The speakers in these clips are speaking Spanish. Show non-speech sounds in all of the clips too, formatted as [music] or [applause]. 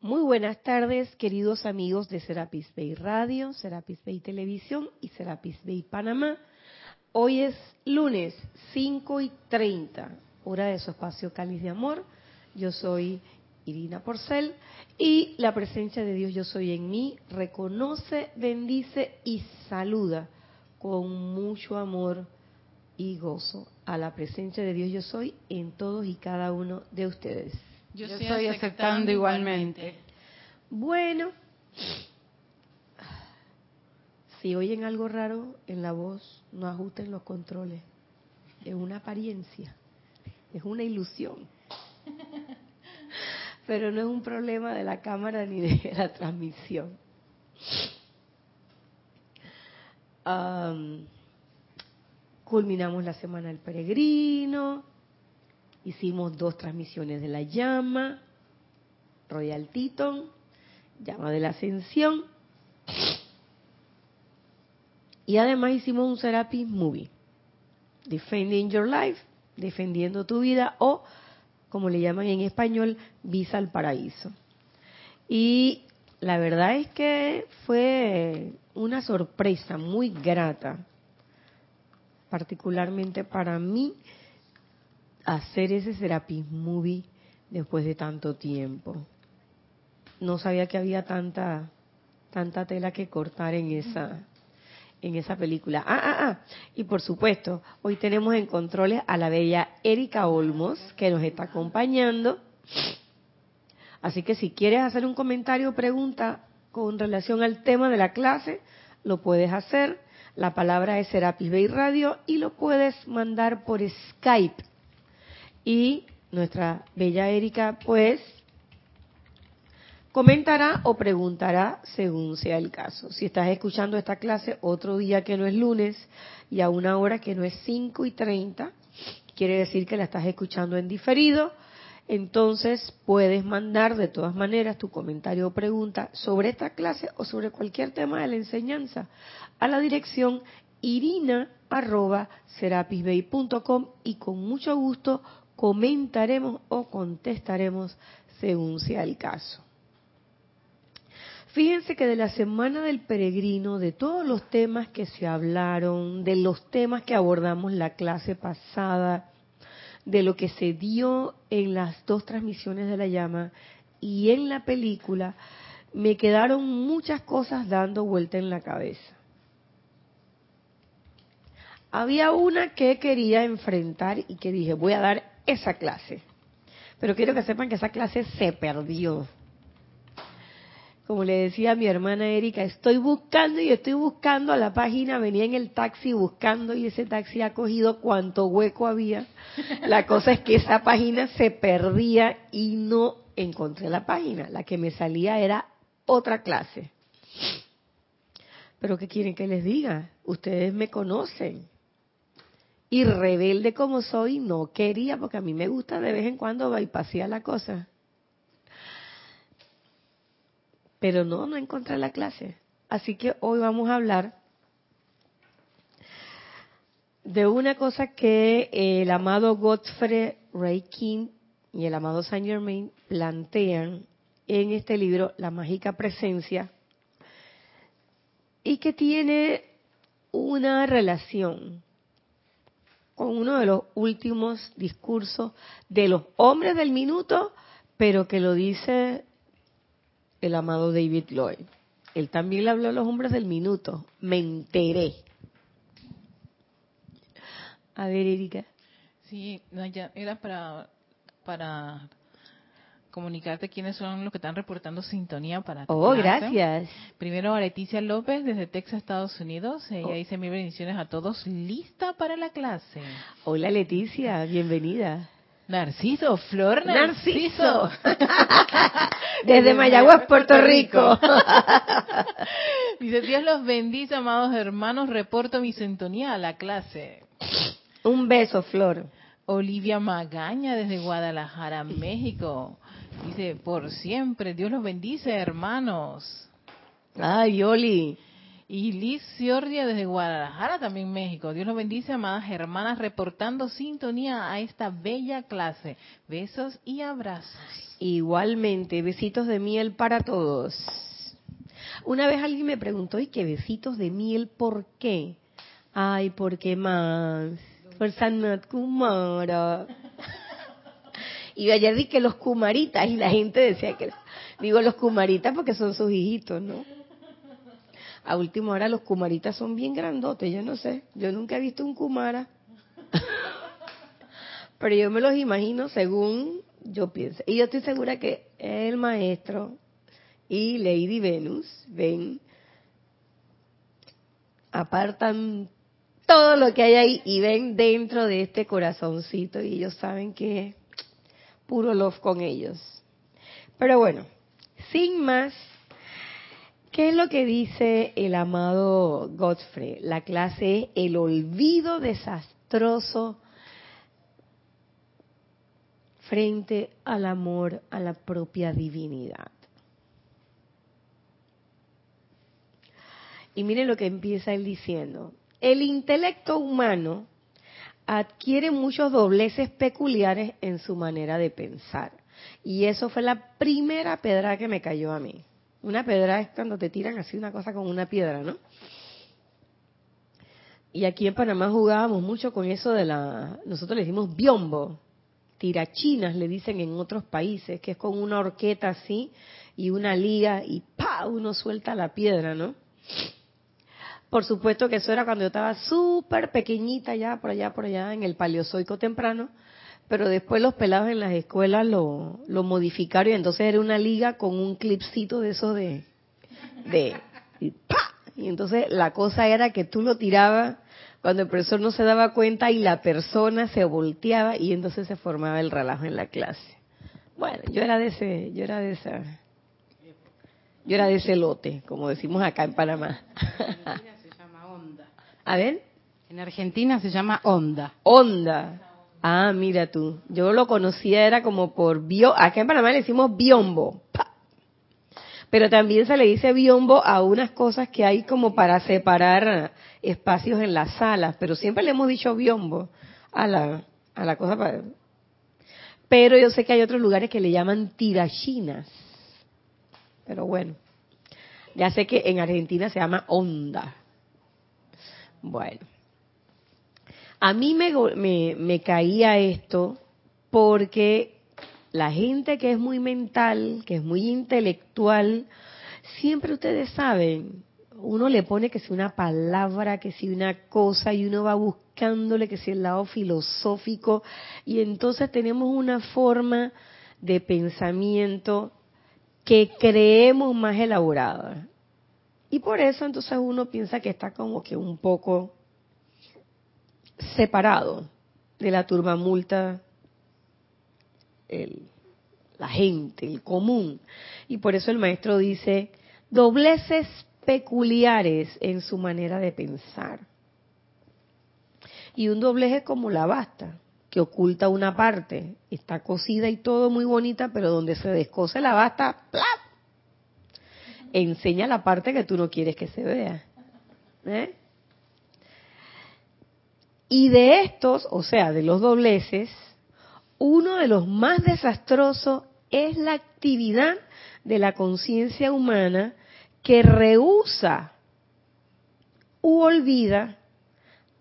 Muy buenas tardes, queridos amigos de Serapis Bay Radio, Serapis Bay Televisión y Serapis Bay Panamá. Hoy es lunes 5 y 30, hora de su espacio Cáliz de Amor. Yo soy Irina Porcel y la presencia de Dios Yo Soy en mí reconoce, bendice y saluda con mucho amor y gozo a la presencia de Dios Yo Soy en todos y cada uno de ustedes. Yo, estoy aceptando igualmente. Bueno, [sighs] si oyen algo raro en la voz, no ajusten los controles. Es una apariencia, es una ilusión. [laughs] Pero no es un problema de la cámara ni de la transmisión. culminamos la semana del peregrino, hicimos dos transmisiones de la llama, Royal Teton, llama de la ascensión, y además hicimos un Serapis Movie, Defending Your Life, defendiendo tu vida, o como le llaman en español, Visa al Paraíso. Y la verdad es que fue una sorpresa muy grata, particularmente para mí, hacer ese Serapis Movie después de tanto tiempo. No sabía que había tanta tanta tela que cortar en esa en esa película. Ah, ah, ah. Y por supuesto, hoy tenemos en controles a la bella Erika Olmos, que nos está acompañando. Así que si quieres hacer un comentario o pregunta con relación al tema de la clase, lo puedes hacer. La palabra es Serapis Bay Radio y lo puedes mandar por Skype. Y nuestra bella Erika, pues, comentará o preguntará según sea el caso. Si estás escuchando esta clase otro día que no es lunes y a una hora que no es 5 y 30, quiere decir que la estás escuchando en diferido, entonces puedes mandar de todas maneras tu comentario o pregunta sobre esta clase o sobre cualquier tema de la enseñanza a la dirección irina.serapisbay.com y con mucho gusto comentaremos o contestaremos según sea el caso. Fíjense que de la semana del peregrino, de todos los temas que se hablaron, de los temas que abordamos la clase pasada, de lo que se dio en las dos transmisiones de la llama y en la película, me quedaron muchas cosas dando vuelta en la cabeza. Había una que quería enfrentar y que dije, voy a dar esa clase. Pero quiero que sepan que esa clase se perdió como le decía a mi hermana Erika, estoy buscando y estoy buscando a la página, venía en el taxi buscando y ese taxi ha cogido cuanto hueco había. La cosa es que esa página se perdía y no encontré la página. La que me salía era otra clase. Pero ¿qué quieren que les diga? Ustedes me conocen. Y rebelde como soy, no quería, porque a mí me gusta de vez en cuando bypassar la cosa. Pero no, no encontré la clase. Así que hoy vamos a hablar de una cosa que el amado Godfrey Ray King y el amado Saint Germain plantean en este libro, La Mágica Presencia, y que tiene una relación con uno de los últimos discursos de los hombres del minuto, pero que lo dice el amado David Lloyd. Él también le habló a los hombres del minuto. Me enteré. A ver, Erika. Sí, era para, para comunicarte quiénes son los que están reportando sintonía para Oh, gracias. Primero a Leticia López desde Texas, Estados Unidos. Ella oh. dice mil bendiciones a todos. Lista para la clase. Hola Leticia, bienvenida. Narciso, Flor Narciso. [laughs] Desde Mayagüez, Puerto Rico. [laughs] Dice, Dios los bendice, amados hermanos, reporto mi sintonía a la clase. Un beso, Flor. Olivia Magaña desde Guadalajara, México. Dice, por siempre, Dios los bendice, hermanos. Ay, Oli. Y Liz Ciordia desde Guadalajara, también México. Dios los bendice, amadas hermanas, reportando sintonía a esta bella clase. Besos y abrazos. Igualmente, besitos de miel para todos. Una vez alguien me preguntó, ¿y qué besitos de miel por qué? Ay, ¿por qué más? Por Sanat Kumara. Y ayer di que los Kumaritas y la gente decía que, digo los Kumaritas porque son sus hijitos, ¿no? A última hora los Kumaritas son bien grandotes, yo no sé, yo nunca he visto un Kumara. Pero yo me los imagino según yo pienso. Y yo estoy segura que el maestro y Lady Venus ven, apartan todo lo que hay ahí y ven dentro de este corazoncito y ellos saben que puro love con ellos. Pero bueno, sin más, ¿qué es lo que dice el amado Godfrey? La clase es el olvido desastroso frente al amor a la propia divinidad. Y miren lo que empieza él diciendo. El intelecto humano adquiere muchos dobleces peculiares en su manera de pensar. Y eso fue la primera pedra que me cayó a mí. Una pedra es cuando te tiran así una cosa con una piedra, ¿no? Y aquí en Panamá jugábamos mucho con eso de la, nosotros le decimos biombo, tirachinas le dicen en otros países, que es con una horqueta así y una liga y pa, uno suelta la piedra, ¿no? Por supuesto que eso era cuando yo estaba súper pequeñita ya, por allá, por allá, en el paleozoico temprano, pero después los pelados en las escuelas lo, modificaron y entonces era una liga con un clipcito de eso de, de, y ¡pa! Y entonces la cosa era que tú lo tirabas cuando el profesor no se daba cuenta y la persona se volteaba y entonces se formaba el relajo en la clase. Bueno, yo era de ese, yo era de esa, yo era de ese lote, como decimos acá en Panamá. [laughs] A ver. En Argentina se llama onda. Onda. Ah, mira tú. Yo lo conocía, era como por bio. Acá en Panamá le decimos biombo. Pero también se le dice biombo a unas cosas que hay como para separar espacios en las salas. Pero siempre le hemos dicho biombo a la, a la cosa para. Pero yo sé que hay otros lugares que le llaman tirachinas. Pero bueno. Ya sé que en Argentina se llama onda. Bueno, a mí me, me, caía esto porque la gente que es muy mental, que es muy intelectual, siempre ustedes saben, uno le pone que si una palabra, que si una cosa, y uno va buscándole que si el lado filosófico, y entonces tenemos una forma de pensamiento que creemos más elaborada. Y por eso entonces uno piensa que está como que un poco separado de la turba multa, la gente, el común. Y por eso el maestro dice, dobleces peculiares en su manera de pensar. Y un doblez es como la basta, que oculta una parte, está cosida y todo muy bonita, pero donde se descose la basta, ¡plap! Enseña la parte que tú no quieres que se vea. ¿eh? Y de estos, o sea, de los dobleces, uno de los más desastrosos es la actividad de la conciencia humana que rehúsa u olvida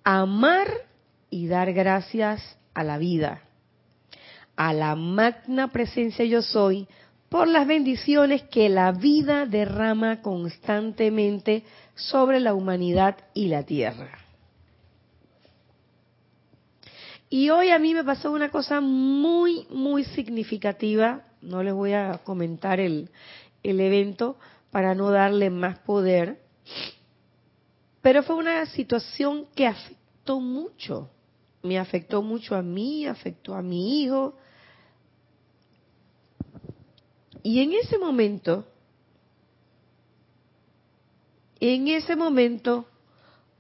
amar y dar gracias a la vida, a la magna presencia yo soy, por las bendiciones que la vida derrama constantemente sobre la humanidad y la tierra. Y hoy a mí me pasó una cosa muy, muy significativa. No les voy a comentar el, el evento para no darle más poder. Pero fue una situación que afectó mucho. Me afectó mucho a mí, afectó a mi hijo, y en ese momento, en ese momento,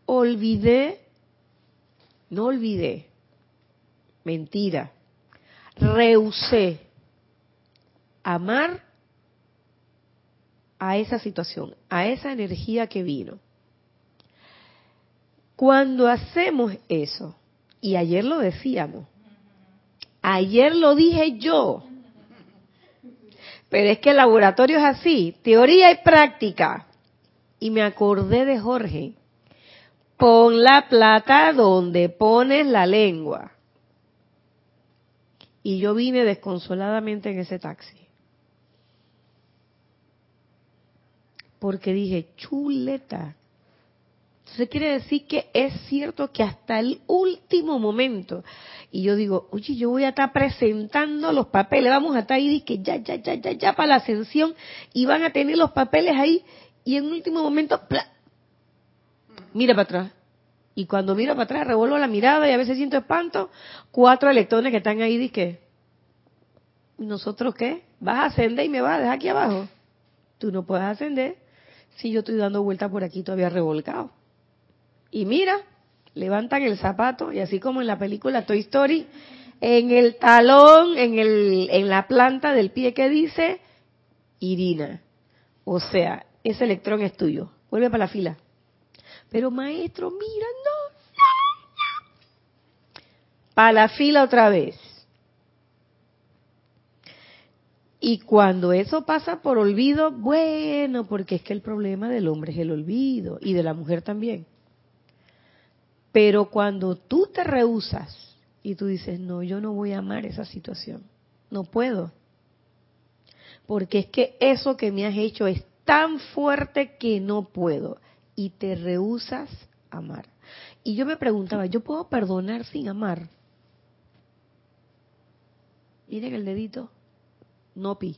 olvidé, no olvidé, mentira, rehusé amar a esa situación, a esa energía que vino. Cuando hacemos eso, y ayer lo decíamos, ayer lo dije yo, pero es que el laboratorio es así, teoría y práctica. Y me acordé de Jorge, pon la plata donde pones la lengua. Y yo vine desconsoladamente en ese taxi. Porque dije, chuleta. Entonces quiere decir que es cierto que hasta el último momento, y yo digo, oye, yo voy a estar presentando los papeles, vamos a estar ahí, que ya, ya, ya, ya, ya para la ascensión, y van a tener los papeles ahí, y en último momento, mira para atrás. Y cuando miro para atrás, revuelvo la mirada y a veces siento espanto, cuatro electrones que están ahí, ¿y ¿Y nosotros qué? ¿Vas a ascender y me vas a dejar aquí abajo? Tú no puedes ascender si yo estoy dando vuelta por aquí todavía revolcado. Y mira, levantan el zapato y así como en la película Toy Story, en el talón, en, el, en la planta del pie que dice Irina. O sea, ese electrón es tuyo. Vuelve para la fila. Pero maestro, mira, no. Para la fila otra vez. Y cuando eso pasa por olvido, bueno, porque es que el problema del hombre es el olvido y de la mujer también. Pero cuando tú te rehusas y tú dices, no, yo no voy a amar esa situación, no puedo. Porque es que eso que me has hecho es tan fuerte que no puedo. Y te rehusas a amar. Y yo me preguntaba, ¿yo puedo perdonar sin amar? Miren el dedito no pi.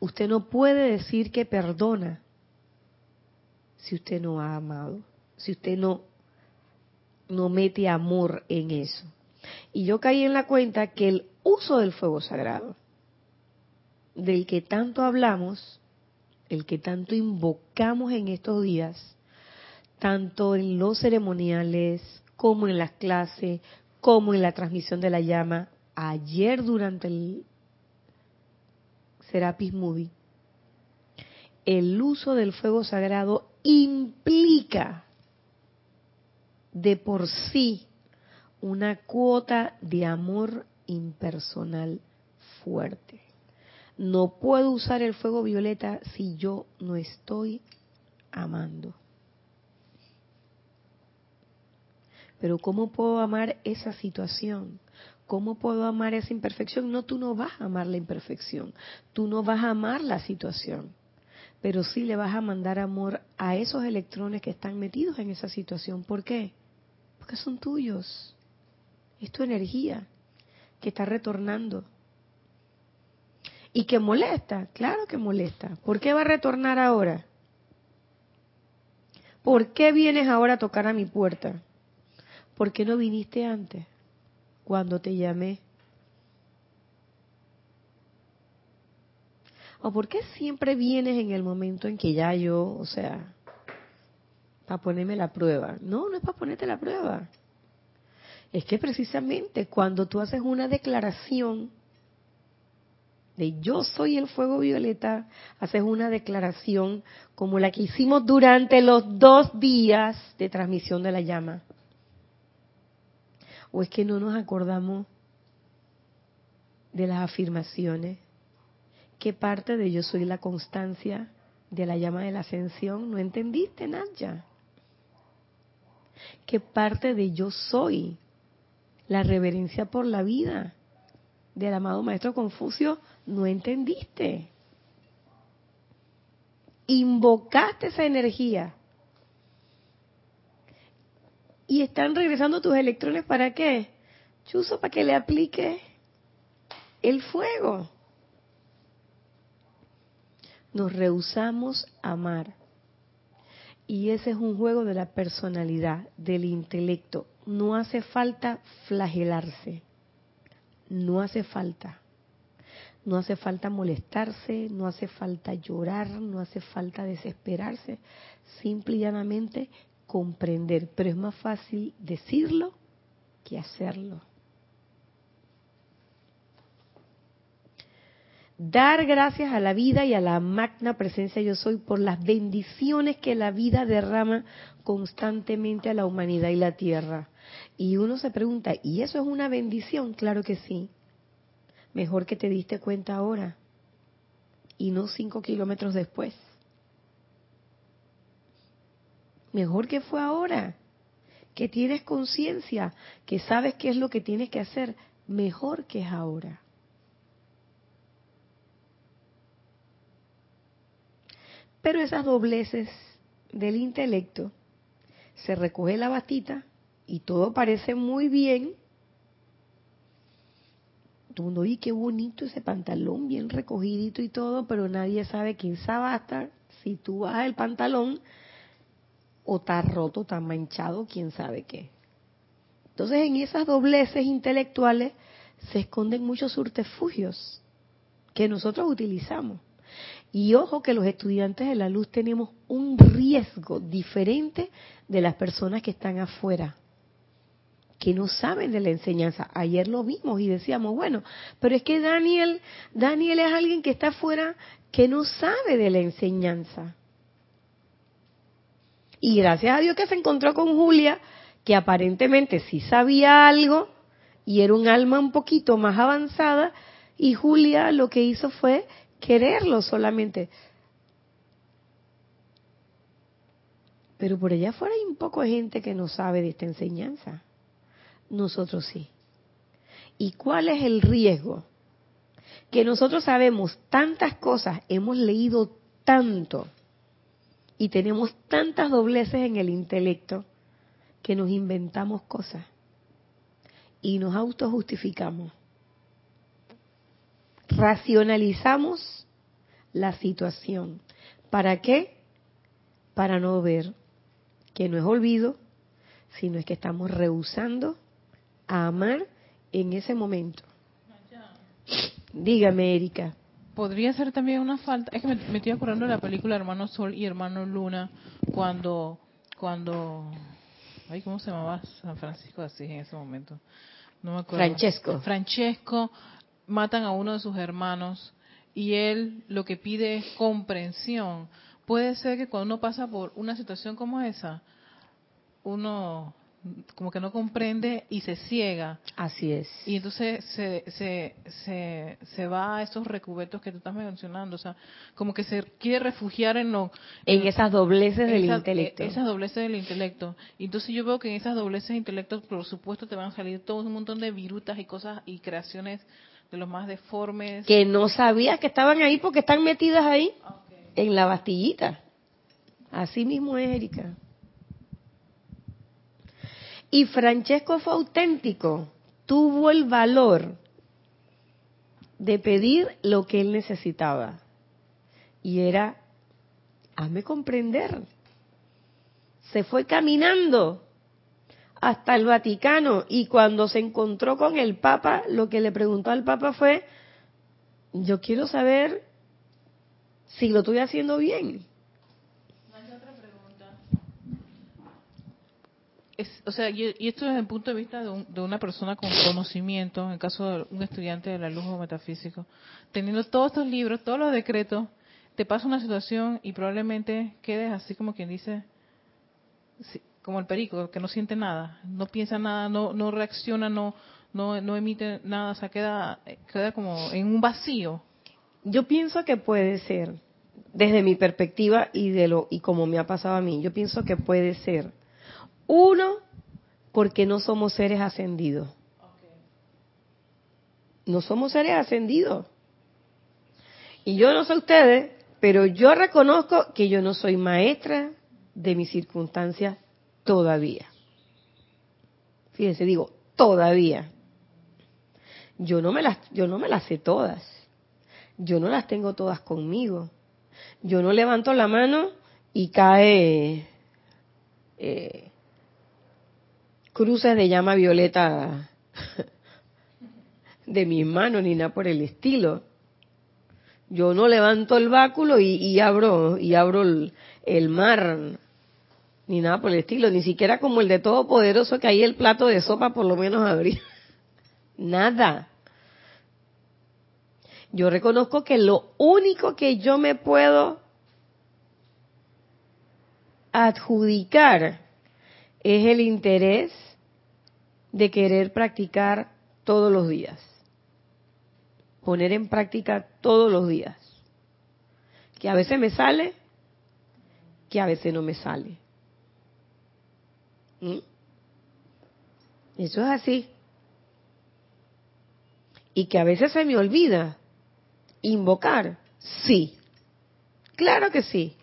Usted no puede decir que perdona si usted no ha amado, si usted no, no mete amor en eso. Y yo caí en la cuenta que el uso del fuego sagrado, del que tanto hablamos, el que tanto invocamos en estos días, tanto en los ceremoniales como en las clases, como en la transmisión de la llama, ayer durante el Serapis Movie, el uso del fuego sagrado implica de por sí una cuota de amor impersonal fuerte. No puedo usar el fuego violeta si yo no estoy amando. Pero ¿cómo puedo amar esa situación? ¿Cómo puedo amar esa imperfección? No, tú no vas a amar la imperfección, tú no vas a amar la situación, pero sí le vas a mandar amor a esos electrones que están metidos en esa situación. ¿Por qué? Porque son tuyos. Es tu energía que está retornando. Y que molesta, claro que molesta. ¿Por qué va a retornar ahora? ¿Por qué vienes ahora a tocar a mi puerta? ¿Por qué no viniste antes? cuando te llamé? ¿O por qué siempre vienes en el momento en que ya yo, o sea, para ponerme la prueba? No, no es para ponerte la prueba. Es que precisamente cuando tú haces una declaración de yo soy el fuego violeta, haces una declaración como la que hicimos durante los dos días de transmisión de la llama. ¿O es que no nos acordamos de las afirmaciones? ¿Qué parte de yo soy la constancia de la llama de la ascensión? ¿No entendiste, Nadia? ¿Qué parte de yo soy la reverencia por la vida del amado Maestro Confucio? ¿No entendiste? Invocaste esa energía y están regresando tus electrones para qué? Chuso, para que le aplique el fuego. Nos rehusamos a amar. Y ese es un juego de la personalidad, del intelecto. No hace falta flagelarse. No hace falta. No hace falta molestarse, no hace falta llorar, no hace falta desesperarse. Simple y llanamente comprender, pero es más fácil decirlo que hacerlo. Dar gracias a la vida y a la magna presencia yo soy por las bendiciones que la vida derrama constantemente a la humanidad y la tierra. Y uno se pregunta, ¿y eso es una bendición? Claro que sí. Mejor que te diste cuenta ahora y no cinco kilómetros después. Mejor que fue ahora, que tienes conciencia, que sabes qué es lo que tienes que hacer, mejor que es ahora. Pero esas dobleces del intelecto, se recoge la batita y todo parece muy bien. Todo mundo, oye, qué bonito ese pantalón, bien recogidito y todo, pero nadie sabe quién estar si tú bajas el pantalón o está roto, está manchado, quién sabe qué. Entonces en esas dobleces intelectuales se esconden muchos surtefugios que nosotros utilizamos. Y ojo que los estudiantes de la luz tenemos un riesgo diferente de las personas que están afuera, que no saben de la enseñanza. Ayer lo vimos y decíamos, bueno, pero es que Daniel, Daniel es alguien que está afuera que no sabe de la enseñanza. Y gracias a Dios que se encontró con Julia, que aparentemente sí sabía algo y era un alma un poquito más avanzada, y Julia lo que hizo fue quererlo solamente. Pero por allá afuera hay un poco de gente que no sabe de esta enseñanza. Nosotros sí. ¿Y cuál es el riesgo? Que nosotros sabemos tantas cosas, hemos leído tanto y tenemos tantas dobleces en el intelecto que nos inventamos cosas y nos autojustificamos racionalizamos la situación. ¿Para qué? Para no ver que no es olvido, sino es que estamos rehusando a amar en ese momento. Dígame, Erika. Podría ser también una falta. Es que me, estoy acordando de la película Hermano Sol y Hermano Luna, cuando, cuando, ay, ¿cómo se llamaba San Francisco así en ese momento? No me acuerdo. Francesco. Francesco matan a uno de sus hermanos y él lo que pide es comprensión. Puede ser que cuando uno pasa por una situación como esa, uno como que no comprende y se ciega. Así es. Y entonces se, se, se, se va a esos recubiertos que tú estás mencionando. O sea, como que se quiere refugiar en lo... En, esas dobleces del intelecto. Esas dobleces del intelecto. Y entonces yo veo que en esas dobleces del intelecto, por supuesto, te van a salir todo un montón de virutas y cosas y creaciones de los más deformes. Que no sabías que estaban ahí porque están metidas ahí en la bastillita. Así mismo es, Erika. Y Francesco fue auténtico, tuvo el valor de pedir lo que él necesitaba. Y era, hazme comprender. Se fue caminando hasta el Vaticano y cuando se encontró con el Papa, lo que le preguntó al Papa fue, yo quiero saber si lo estoy haciendo bien. o sea, y, esto desde el punto de vista de, una persona con conocimiento, en el caso de un estudiante de la luz o metafísico, teniendo todos estos libros, todos los decretos, te pasa una situación y probablemente quedes así como quien dice, como el perico, que no siente nada, no piensa nada, no, no reacciona, no, no, no emite nada, o sea, queda, queda como en un vacío. Yo pienso que puede ser, desde mi perspectiva y de lo y como me ha pasado a mí, yo pienso que puede ser uno porque no somos seres ascendidos. No somos seres ascendidos. Y yo no sé ustedes, pero yo reconozco que yo no soy maestra de mis circunstancias todavía. Fíjense, digo, todavía. Yo no me las, yo no me las sé todas. Yo no las tengo todas conmigo. Yo no levanto la mano y cae eh, cruces de llama violeta [laughs] de mis manos ni nada por el estilo. Yo no levanto el báculo y, abro y abro el, el mar ni nada por el estilo, ni siquiera como el de Todopoderoso que ahí el plato de sopa por lo menos abría. [laughs] Nada. Yo reconozco que lo único que yo me puedo adjudicar es el interés de querer practicar todos los días. Poner en práctica todos los días. Que a veces me sale, que a veces no me sale. ¿Mm? Eso es así. Y que a veces se me olvida invocar. Sí. Claro que sí.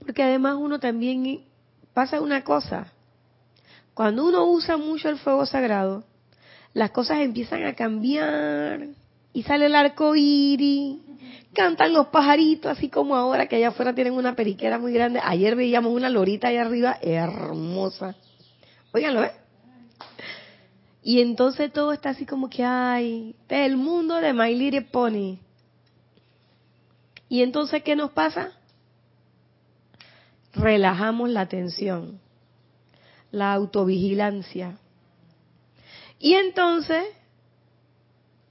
Porque además uno también pasa una cosa. Cuando uno usa mucho el fuego sagrado, las cosas empiezan a cambiar y sale el arco iris, cantan los pajaritos, así como ahora que allá afuera tienen una periquera muy grande. Ayer veíamos una lorita allá arriba, hermosa. Óiganlo, ¿eh? Y entonces todo está así como que, ay, el mundo de My Little Pony. Y entonces, ¿qué nos pasa? Relajamos la tensión, la autovigilancia. Y entonces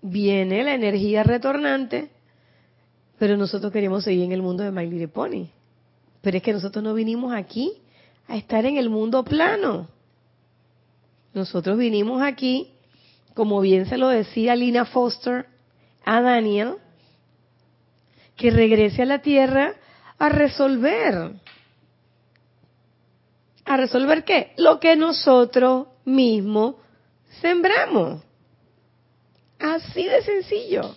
viene la energía retornante, pero nosotros queremos seguir en el mundo de My Little Pony. Pero es que nosotros no vinimos aquí a estar en el mundo plano. Nosotros vinimos aquí, como bien se lo decía Lina Foster a Daniel, que regrese a la tierra a resolver. ¿A resolver qué? Lo que nosotros mismos sembramos. Así de sencillo.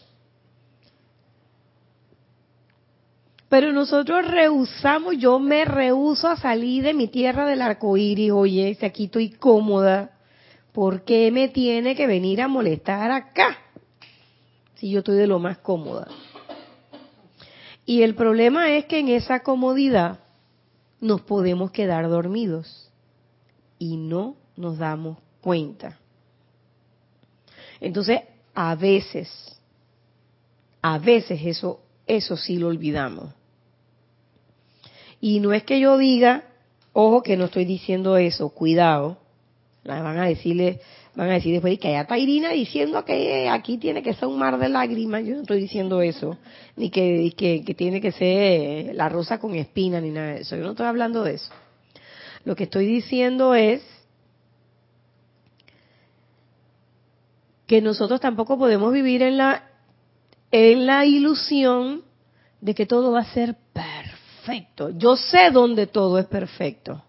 Pero nosotros rehusamos, yo me rehuso a salir de mi tierra del arco iris, oye, si aquí estoy cómoda, ¿por qué me tiene que venir a molestar acá? Si yo estoy de lo más cómoda. Y el problema es que en esa comodidad nos podemos quedar dormidos y no nos damos cuenta. Entonces, a veces, a veces eso, eso sí lo olvidamos. Y no es que yo diga, ojo que no estoy diciendo eso, cuidado, van a decirle, van a decir después que allá está Irina diciendo que aquí tiene que ser un mar de lágrimas. Yo no estoy diciendo eso, ni que, que, tiene que ser la rosa con espina, ni nada de eso. Yo no estoy hablando de eso. Lo que estoy diciendo es que nosotros tampoco podemos vivir en la en la ilusión de que todo va a ser perfecto. Yo sé dónde todo es perfecto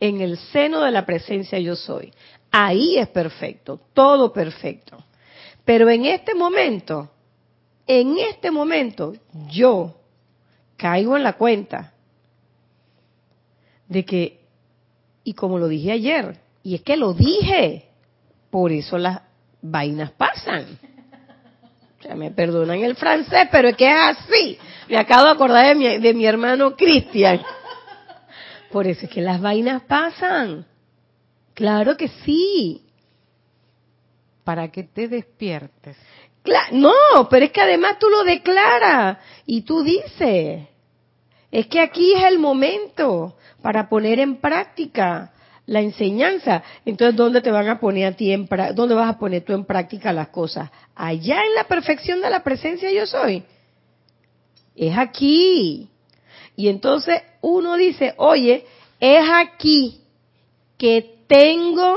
en el seno de la presencia yo soy. Ahí es perfecto, todo perfecto. Pero en este momento, en este momento, yo caigo en la cuenta de que, y como lo dije ayer, y es que lo dije, por eso las vainas pasan. O sea, me perdonan el francés, pero es que es así. Me acabo de acordar de mi, de mi hermano Cristian. Por eso es que las vainas pasan. Claro que sí. Para que te despiertes. no, pero es que además tú lo declaras y tú dices, es que aquí es el momento para poner en práctica la enseñanza. Entonces, ¿dónde te van a poner a ti en dónde vas a poner tú en práctica las cosas? Allá en la perfección de la presencia yo soy. Es aquí. Y entonces uno dice, oye, es aquí que tengo,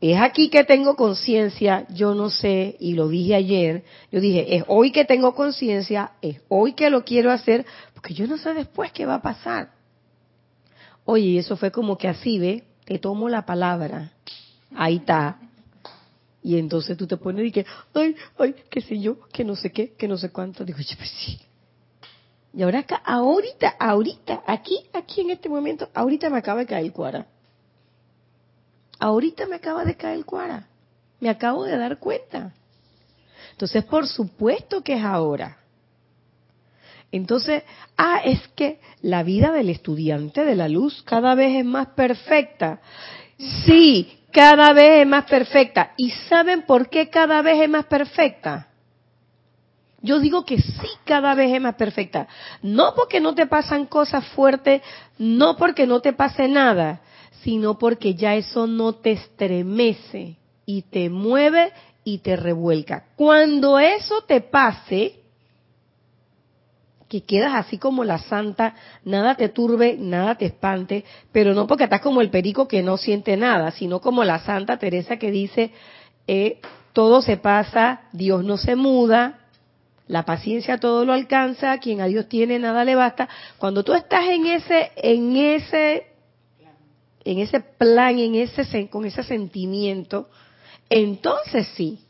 es aquí que tengo conciencia, yo no sé, y lo dije ayer, yo dije, es hoy que tengo conciencia, es hoy que lo quiero hacer, porque yo no sé después qué va a pasar. Oye, eso fue como que así, ¿ve? Te tomo la palabra, ahí está. Y entonces tú te pones y que, ay, ay, qué sé yo, que no sé qué, que no sé cuánto. Digo, pues sí, y ahora acá, ahorita, ahorita, aquí, aquí en este momento, ahorita me acaba de caer el cuara. Ahorita me acaba de caer el cuara. Me acabo de dar cuenta. Entonces, por supuesto que es ahora. Entonces, ah, es que la vida del estudiante de la luz cada vez es más perfecta. Sí, cada vez es más perfecta. ¿Y saben por qué cada vez es más perfecta? Yo digo que sí, cada vez es más perfecta. No porque no te pasan cosas fuertes, no porque no te pase nada, sino porque ya eso no te estremece y te mueve y te revuelca. Cuando eso te pase, que quedas así como la santa, nada te turbe, nada te espante, pero no porque estás como el perico que no siente nada, sino como la santa Teresa que dice, eh, todo se pasa, Dios no se muda, la paciencia todo lo alcanza, quien a Dios tiene nada le basta. Cuando tú estás en ese, en ese, en ese plan, en ese, con ese sentimiento, entonces sí.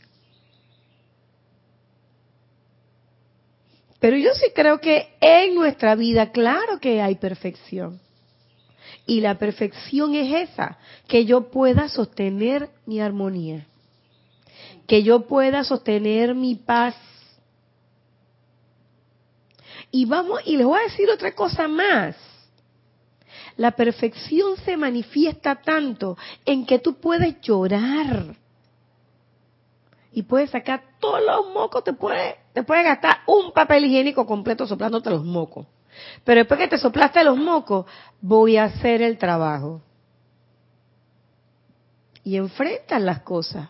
Pero yo sí creo que en nuestra vida, claro que hay perfección. Y la perfección es esa, que yo pueda sostener mi armonía, que yo pueda sostener mi paz. Y vamos, y les voy a decir otra cosa más. La perfección se manifiesta tanto en que tú puedes llorar y puedes sacar todos los mocos, te puedes, te puedes gastar un papel higiénico completo soplándote los mocos. Pero después que te soplaste los mocos, voy a hacer el trabajo. Y enfrentas las cosas.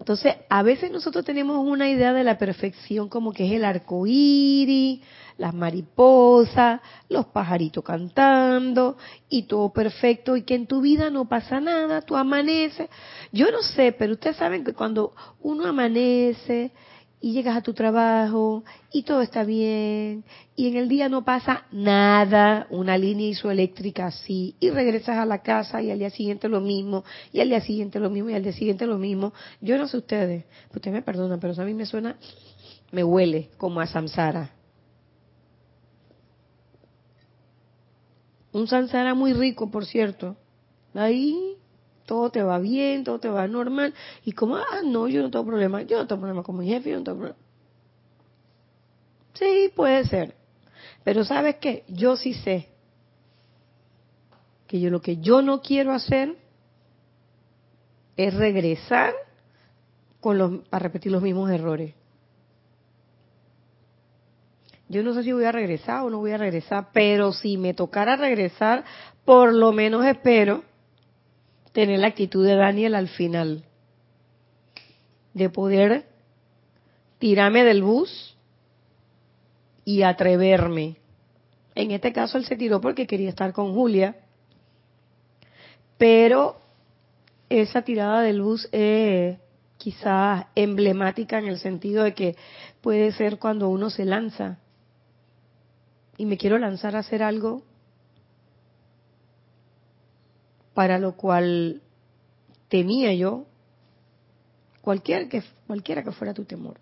Entonces, a veces nosotros tenemos una idea de la perfección como que es el arco iris, las mariposas, los pajaritos cantando y todo perfecto y que en tu vida no pasa nada, tú amaneces. Yo no sé, pero ustedes saben que cuando uno amanece y llegas a tu trabajo y todo está bien y en el día no pasa nada, una línea isoeléctrica así y regresas a la casa y al día siguiente lo mismo y al día siguiente lo mismo y al día siguiente lo mismo. Yo no sé ustedes, ustedes me perdonan, pero eso a mí me suena, me huele como a samsara. Un samsara muy rico, por cierto. Ahí todo te va bien, todo te va normal. Y como, ah, no, yo no tengo problema, yo no tengo problema con mi jefe, yo no tengo problema. Sí, puede ser. Pero sabes qué, yo sí sé que yo lo que yo no quiero hacer es regresar con los, para repetir los mismos errores. Yo no sé si voy a regresar o no voy a regresar, pero si me tocara regresar, por lo menos espero tener la actitud de Daniel al final, de poder tirarme del bus y atreverme. En este caso él se tiró porque quería estar con Julia, pero esa tirada del bus es quizás emblemática en el sentido de que puede ser cuando uno se lanza. Y me quiero lanzar a hacer algo para lo cual temía yo, cualquiera que, cualquiera que fuera tu temor.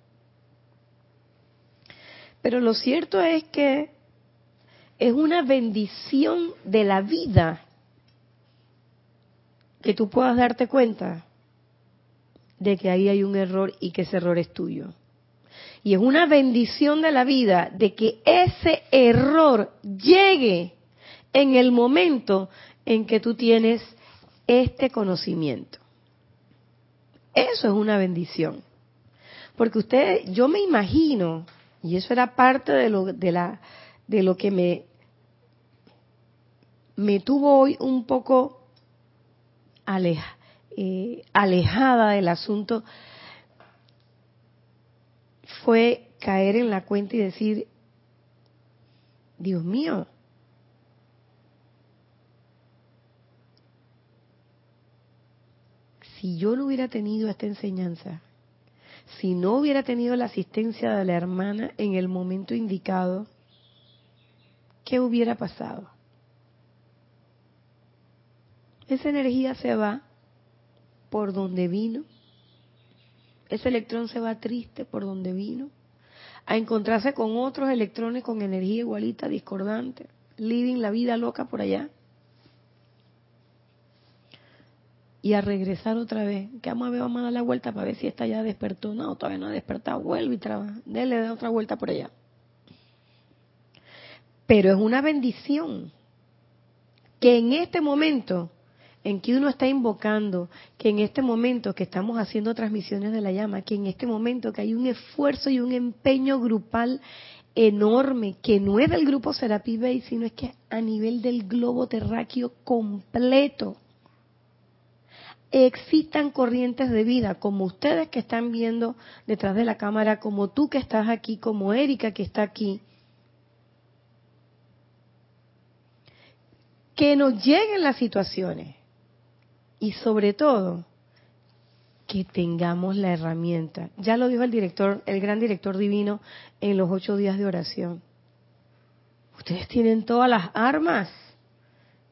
Pero lo cierto es que es una bendición de la vida que tú puedas darte cuenta de que ahí hay un error y que ese error es tuyo. Y es una bendición de la vida de que ese error llegue en el momento en que tú tienes este conocimiento. Eso es una bendición. Porque usted, yo me imagino, y eso era parte de lo, de la, de lo que me, me tuvo hoy un poco eh, alejada del asunto fue caer en la cuenta y decir, Dios mío, si yo no hubiera tenido esta enseñanza, si no hubiera tenido la asistencia de la hermana en el momento indicado, ¿qué hubiera pasado? Esa energía se va por donde vino ese electrón se va triste por donde vino, a encontrarse con otros electrones con energía igualita, discordante, living la vida loca por allá. Y a regresar otra vez, que vamos a ver, vamos a dar la vuelta para ver si esta ya despertó. No, todavía no ha despertado, vuelve y trabaja, déle otra vuelta por allá. Pero es una bendición que en este momento en que uno está invocando, que en este momento que estamos haciendo transmisiones de la llama, que en este momento que hay un esfuerzo y un empeño grupal enorme que no es del grupo Serapis Bay, sino es que a nivel del globo terráqueo completo existan corrientes de vida, como ustedes que están viendo detrás de la cámara, como tú que estás aquí, como Erika que está aquí, que nos lleguen las situaciones y sobre todo que tengamos la herramienta. Ya lo dijo el director, el gran director divino en los ocho días de oración. Ustedes tienen todas las armas.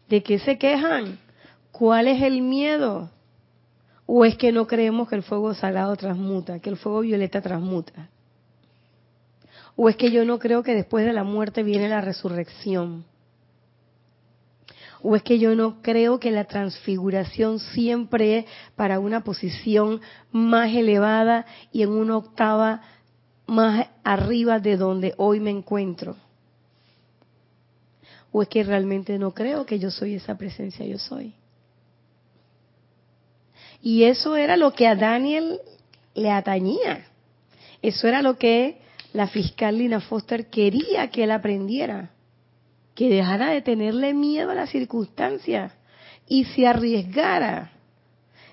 ¿De qué se quejan? ¿Cuál es el miedo? ¿O es que no creemos que el fuego sagrado transmuta, que el fuego violeta transmuta? ¿O es que yo no creo que después de la muerte viene la resurrección? ¿O es que yo no creo que la transfiguración siempre es para una posición más elevada y en una octava más arriba de donde hoy me encuentro? ¿O es que realmente no creo que yo soy esa presencia, yo soy? Y eso era lo que a Daniel le atañía. Eso era lo que la fiscal Lina Foster quería que él aprendiera que dejara de tenerle miedo a las circunstancias y se arriesgara.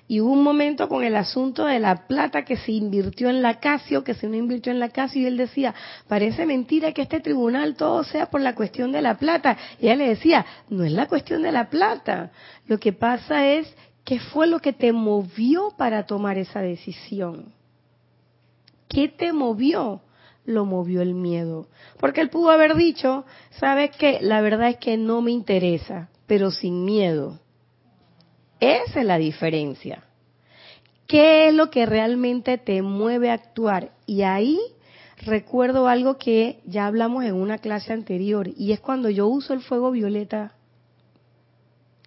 Y hubo un momento con el asunto de la plata que se invirtió en la Casio, que se no invirtió en la Casio, y él decía, parece mentira que este tribunal todo sea por la cuestión de la plata. Y ella le decía, no es la cuestión de la plata. Lo que pasa es, ¿qué fue lo que te movió para tomar esa decisión? ¿Qué te movió? lo movió el miedo. Porque él pudo haber dicho, ¿sabes qué? La verdad es que no me interesa, pero sin miedo. Esa es la diferencia. ¿Qué es lo que realmente te mueve a actuar? Y ahí recuerdo algo que ya hablamos en una clase anterior, y es cuando yo uso el fuego violeta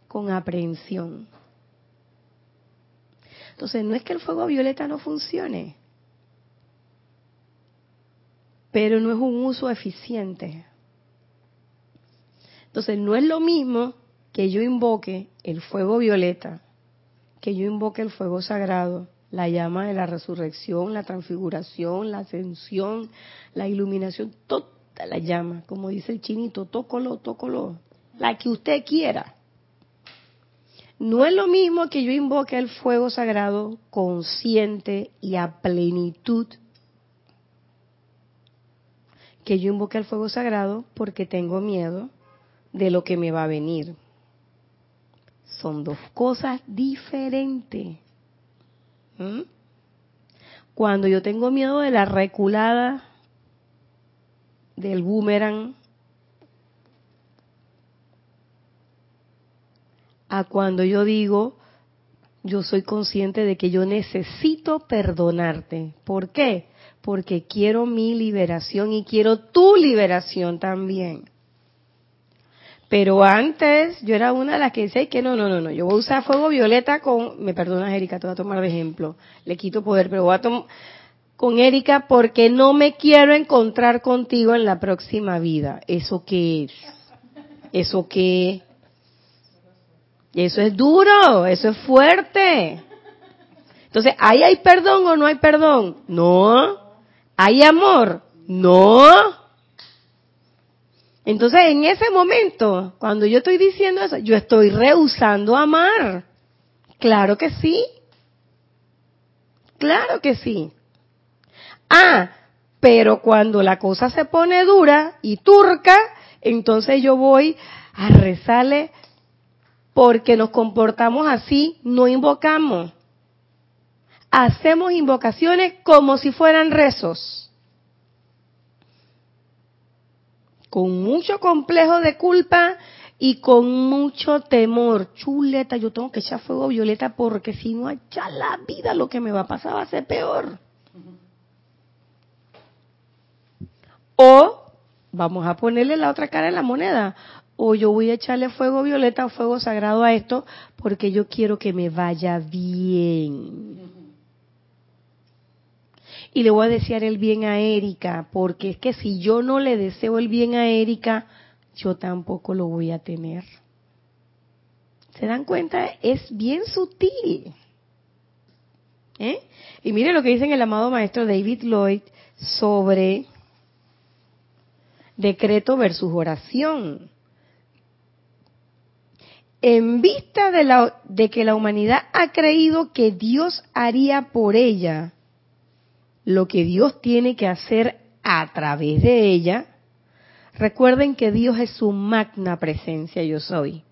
con aprehensión. Entonces, no es que el fuego violeta no funcione, pero no es un uso eficiente. Entonces, no es lo mismo que yo invoque el fuego violeta, que yo invoque el fuego sagrado, la llama de la resurrección, la transfiguración, la ascensión, la iluminación, toda la llama, como dice el chinito, tócolo, tócolo, la que usted quiera. No es lo mismo que yo invoque el fuego sagrado consciente y a plenitud que yo invoque el fuego sagrado porque tengo miedo de lo que me va a venir. Son dos cosas diferentes. ¿Mm? Cuando yo tengo miedo de la reculada del boomerang, a cuando yo digo, yo soy consciente de que yo necesito perdonarte. ¿Por qué? porque quiero mi liberación y quiero tu liberación también. Pero antes yo era una de las que decía que no, no, no, no, yo voy a usar fuego violeta con, me perdonas Erika, te voy a tomar de ejemplo, le quito poder, pero voy a tomar con Erika porque no me quiero encontrar contigo en la próxima vida. ¿Eso qué es? ¿Eso qué? Eso es duro, eso es fuerte. Entonces, ¿ahí hay perdón o no hay perdón? No. ¿Hay amor? No. Entonces, en ese momento, cuando yo estoy diciendo eso, yo estoy rehusando amar. Claro que sí. Claro que sí. Ah, pero cuando la cosa se pone dura y turca, entonces yo voy a rezarle porque nos comportamos así, no invocamos hacemos invocaciones como si fueran rezos. Con mucho complejo de culpa y con mucho temor. Chuleta, yo tengo que echar fuego violeta porque si no allá la vida lo que me va a pasar va a ser peor. O vamos a ponerle la otra cara de la moneda. O yo voy a echarle fuego violeta o fuego sagrado a esto porque yo quiero que me vaya bien. Y le voy a desear el bien a Erika, porque es que si yo no le deseo el bien a Erika, yo tampoco lo voy a tener. ¿Se dan cuenta? Es bien sutil. ¿Eh? Y mire lo que dice el amado maestro David Lloyd sobre decreto versus oración. En vista de, la, de que la humanidad ha creído que Dios haría por ella lo que Dios tiene que hacer a través de ella, recuerden que Dios es su magna presencia, yo soy.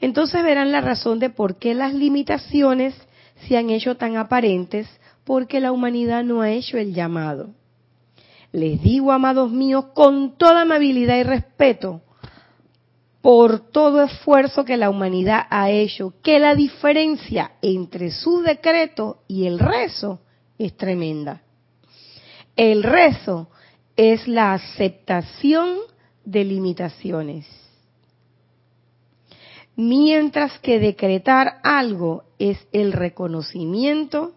Entonces verán la razón de por qué las limitaciones se han hecho tan aparentes, porque la humanidad no ha hecho el llamado. Les digo, amados míos, con toda amabilidad y respeto, por todo esfuerzo que la humanidad ha hecho, que la diferencia entre su decreto y el rezo es tremenda. El rezo es la aceptación de limitaciones. Mientras que decretar algo es el reconocimiento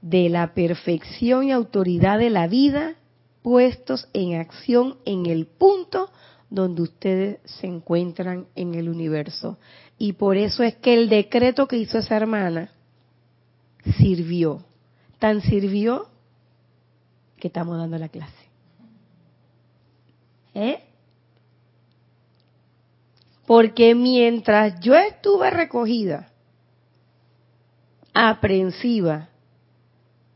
de la perfección y autoridad de la vida puestos en acción en el punto donde ustedes se encuentran en el universo. Y por eso es que el decreto que hizo esa hermana sirvió. Tan sirvió que estamos dando la clase. ¿Eh? Porque mientras yo estuve recogida, aprensiva,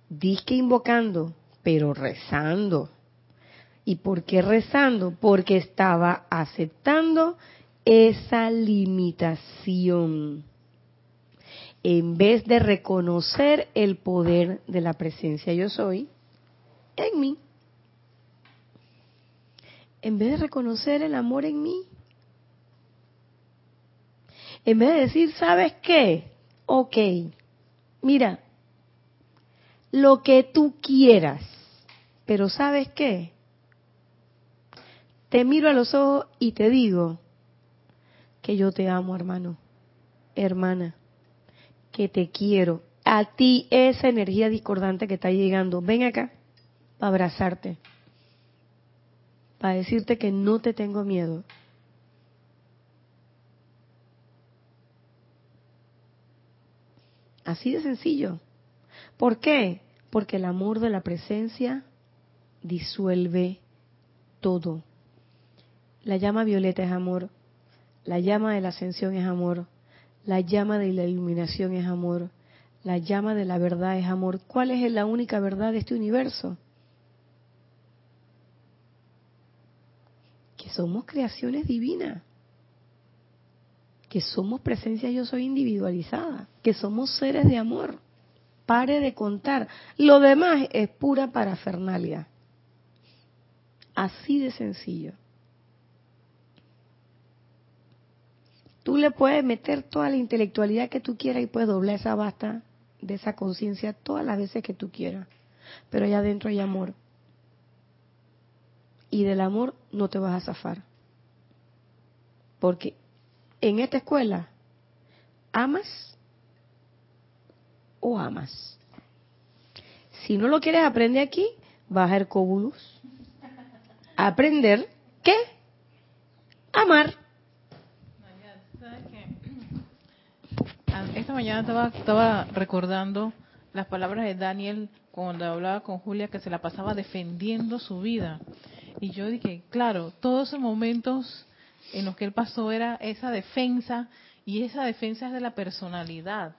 disque invocando, pero rezando. ¿Y por qué rezando? Porque estaba aceptando esa limitación en vez de reconocer el poder de la presencia yo soy en mí. En vez de reconocer el amor en mí. En vez de decir, ¿sabes qué? Ok, mira, lo que tú quieras, pero ¿sabes qué? Te miro a los ojos y te digo que yo te amo, hermano, hermana, que te quiero. A ti esa energía discordante que está llegando, ven acá para abrazarte, para decirte que no te tengo miedo. Así de sencillo. ¿Por qué? Porque el amor de la presencia disuelve todo. La llama violeta es amor, la llama de la ascensión es amor, la llama de la iluminación es amor, la llama de la verdad es amor. ¿Cuál es la única verdad de este universo? Que somos creaciones divinas, que somos presencia yo soy individualizada, que somos seres de amor. Pare de contar. Lo demás es pura parafernalia. Así de sencillo. Tú le puedes meter toda la intelectualidad que tú quieras y puedes doblar esa basta de esa conciencia todas las veces que tú quieras. Pero allá adentro hay amor. Y del amor no te vas a zafar. Porque en esta escuela amas o amas. Si no lo quieres aprender aquí, vas a Hercóbulus. Aprender qué? Amar. Esta mañana estaba, estaba recordando las palabras de Daniel cuando hablaba con Julia que se la pasaba defendiendo su vida. Y yo dije, claro, todos esos momentos en los que él pasó era esa defensa y esa defensa es de la personalidad.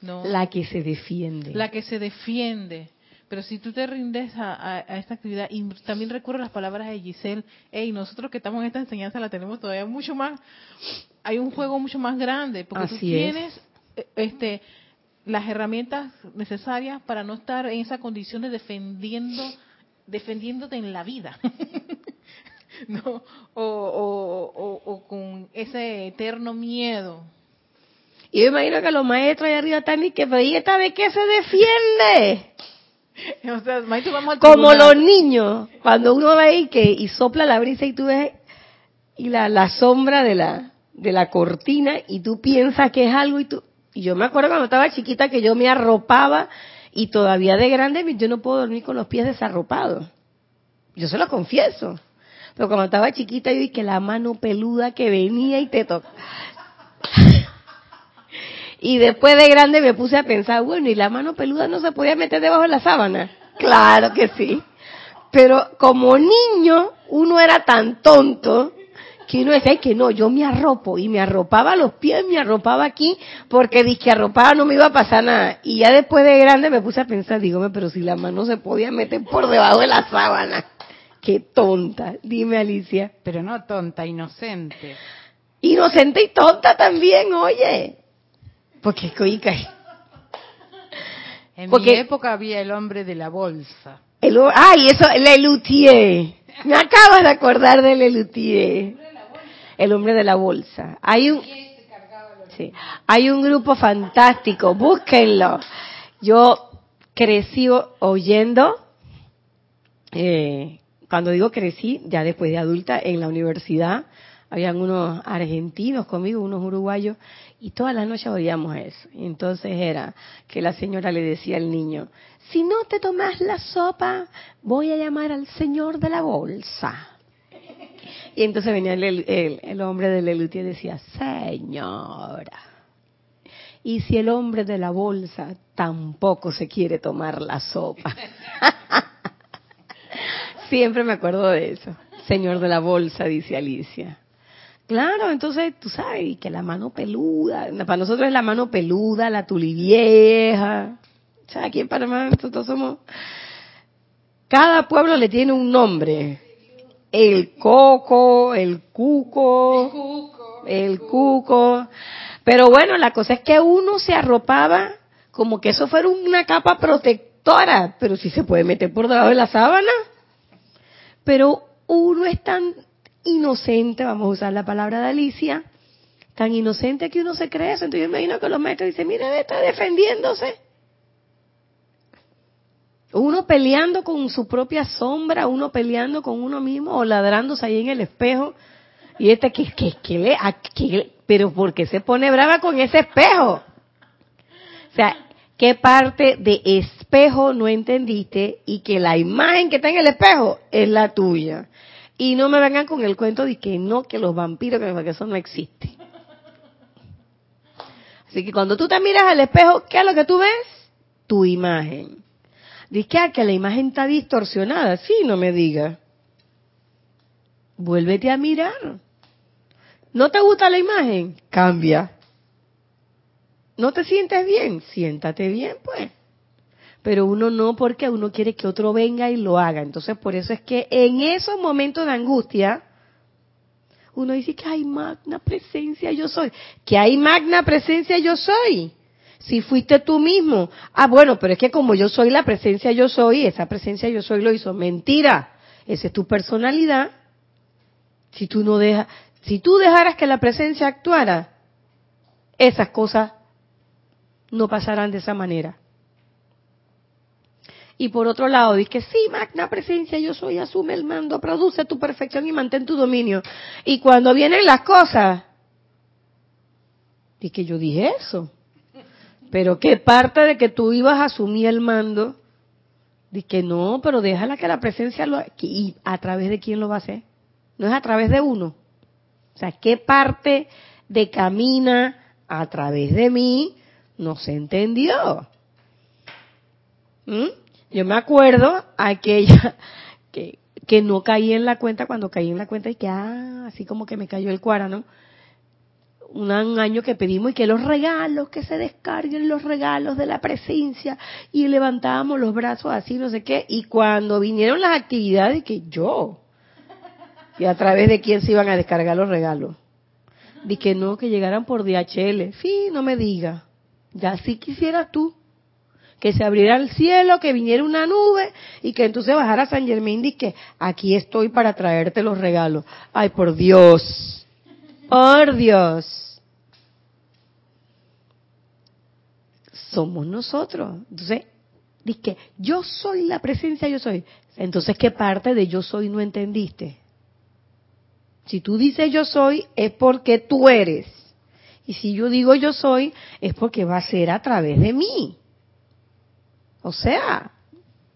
¿no? La que se defiende. La que se defiende. Pero si tú te rindes a, esta actividad, y también recuerdo las palabras de Giselle, hey, nosotros que estamos en esta enseñanza la tenemos todavía mucho más, hay un juego mucho más grande, porque tú tienes eh, este las herramientas necesarias para no estar en esa condición de defendiendo, defendiéndote en la vida. [laughs] ¿no? O, o, con ese eterno miedo. Y yo imagino que los maestros ahí arriba están y que, pero ¿y esta vez qué se defiende? [laughs] Como los niños, cuando uno ve y que y sopla la brisa y tú ves y la, la sombra de la de la cortina y tú piensas que es algo y tú y yo me acuerdo cuando estaba chiquita que yo me arropaba y todavía de grande yo no puedo dormir con los pies desarropados. Yo se lo confieso. Pero cuando estaba chiquita yo vi que la mano peluda que venía y te tocaba. Y después de grande me puse a pensar, bueno, ¿y la mano peluda no se podía meter debajo de la sábana? Claro que sí. Pero como niño, uno era tan tonto que uno decía que no, yo me arropo y me arropaba los pies, me arropaba aquí porque dije que arropaba no me iba a pasar nada. Y ya después de grande me puse a pensar, dígame, pero si la mano se podía meter por debajo de la sábana. Qué tonta, dime Alicia. Pero no tonta, inocente. Inocente y tonta también, oye. Porque coica. En Porque- mi época había el hombre de la bolsa. El, ay, eso, Lelutier. Me acabas de acordar de Lelutier. El hombre de la bolsa. Hay un, sí, hay un grupo fantástico, búsquenlo. Yo crecí oyendo, eh, cuando digo crecí, ya después de adulta, en la universidad, habían unos argentinos conmigo, unos uruguayos, y todas las noches oíamos eso. Y entonces era que la señora le decía al niño, si no te tomas la sopa, voy a llamar al señor de la bolsa. Y entonces venía el, el- el hombre del elute y decía, señora, y si el hombre de la bolsa tampoco se quiere tomar la sopa. [laughs] Siempre me acuerdo de eso. Señor de la bolsa, dice Alicia. Claro, entonces tú sabes que la mano peluda, para nosotros es la mano peluda, la tulivieja. O sea, aquí en Panamá nosotros somos... Cada pueblo le tiene un nombre. El coco, el cuco, el cuco. Pero bueno, la cosa es que uno se arropaba como que eso fuera una capa protectora, pero si se puede meter por debajo de la sábana. Pero uno es tan inocente, vamos a usar la palabra de Alicia, tan inocente que uno se cree eso. Entonces yo imagino que los maestros dicen, mira, está defendiéndose. Uno peleando con su propia sombra, uno peleando con uno mismo o ladrándose ahí en el espejo. Y este que, que, que le, a- pero ¿por qué se pone brava con ese espejo? O sea, ¿qué parte de espejo no entendiste y que la imagen que está en el espejo es la tuya? Y no me vengan con el cuento de que no, que los vampiros, que eso no existe. Así que cuando tú te miras al espejo, ¿qué es lo que tú ves? Tu imagen. Dice ah, que la imagen está distorsionada. Sí, no me digas. Vuélvete a mirar. ¿No te gusta la imagen? Cambia. ¿No te sientes bien? Siéntate bien, pues. Pero uno no, porque uno quiere que otro venga y lo haga. Entonces, por eso es que en esos momentos de angustia, uno dice que hay magna presencia yo soy. Que hay magna presencia yo soy. Si fuiste tú mismo. Ah, bueno, pero es que como yo soy la presencia yo soy, esa presencia yo soy lo hizo. Mentira. Esa es tu personalidad. Si tú no dejas, si tú dejaras que la presencia actuara, esas cosas no pasarán de esa manera. Y por otro lado, dice que sí, magna presencia, yo soy, asume el mando, produce tu perfección y mantén tu dominio. Y cuando vienen las cosas, dice que yo dije eso. Pero qué parte de que tú ibas a asumir el mando, dice que no, pero déjala que la presencia lo... ¿Y a través de quién lo va a hacer? No es a través de uno. O sea, ¿qué parte de camina a través de mí no se entendió? ¿Mm? Yo me acuerdo aquella [laughs] que, que no caí en la cuenta cuando caí en la cuenta y que, ah, así como que me cayó el cuárano. Un año que pedimos y que los regalos, que se descarguen los regalos de la presencia y levantábamos los brazos así, no sé qué. Y cuando vinieron las actividades, que yo, y a través de quién se iban a descargar los regalos. Di que no, que llegaran por DHL. Sí, no me diga. Ya sí quisieras tú. Que se abriera el cielo, que viniera una nube y que entonces bajara San Germán y que aquí estoy para traerte los regalos. Ay, por Dios. Por Dios. Somos nosotros. Entonces, di que yo soy la presencia, yo soy. Entonces, ¿qué parte de yo soy no entendiste? Si tú dices yo soy, es porque tú eres. Y si yo digo yo soy, es porque va a ser a través de mí. O sea,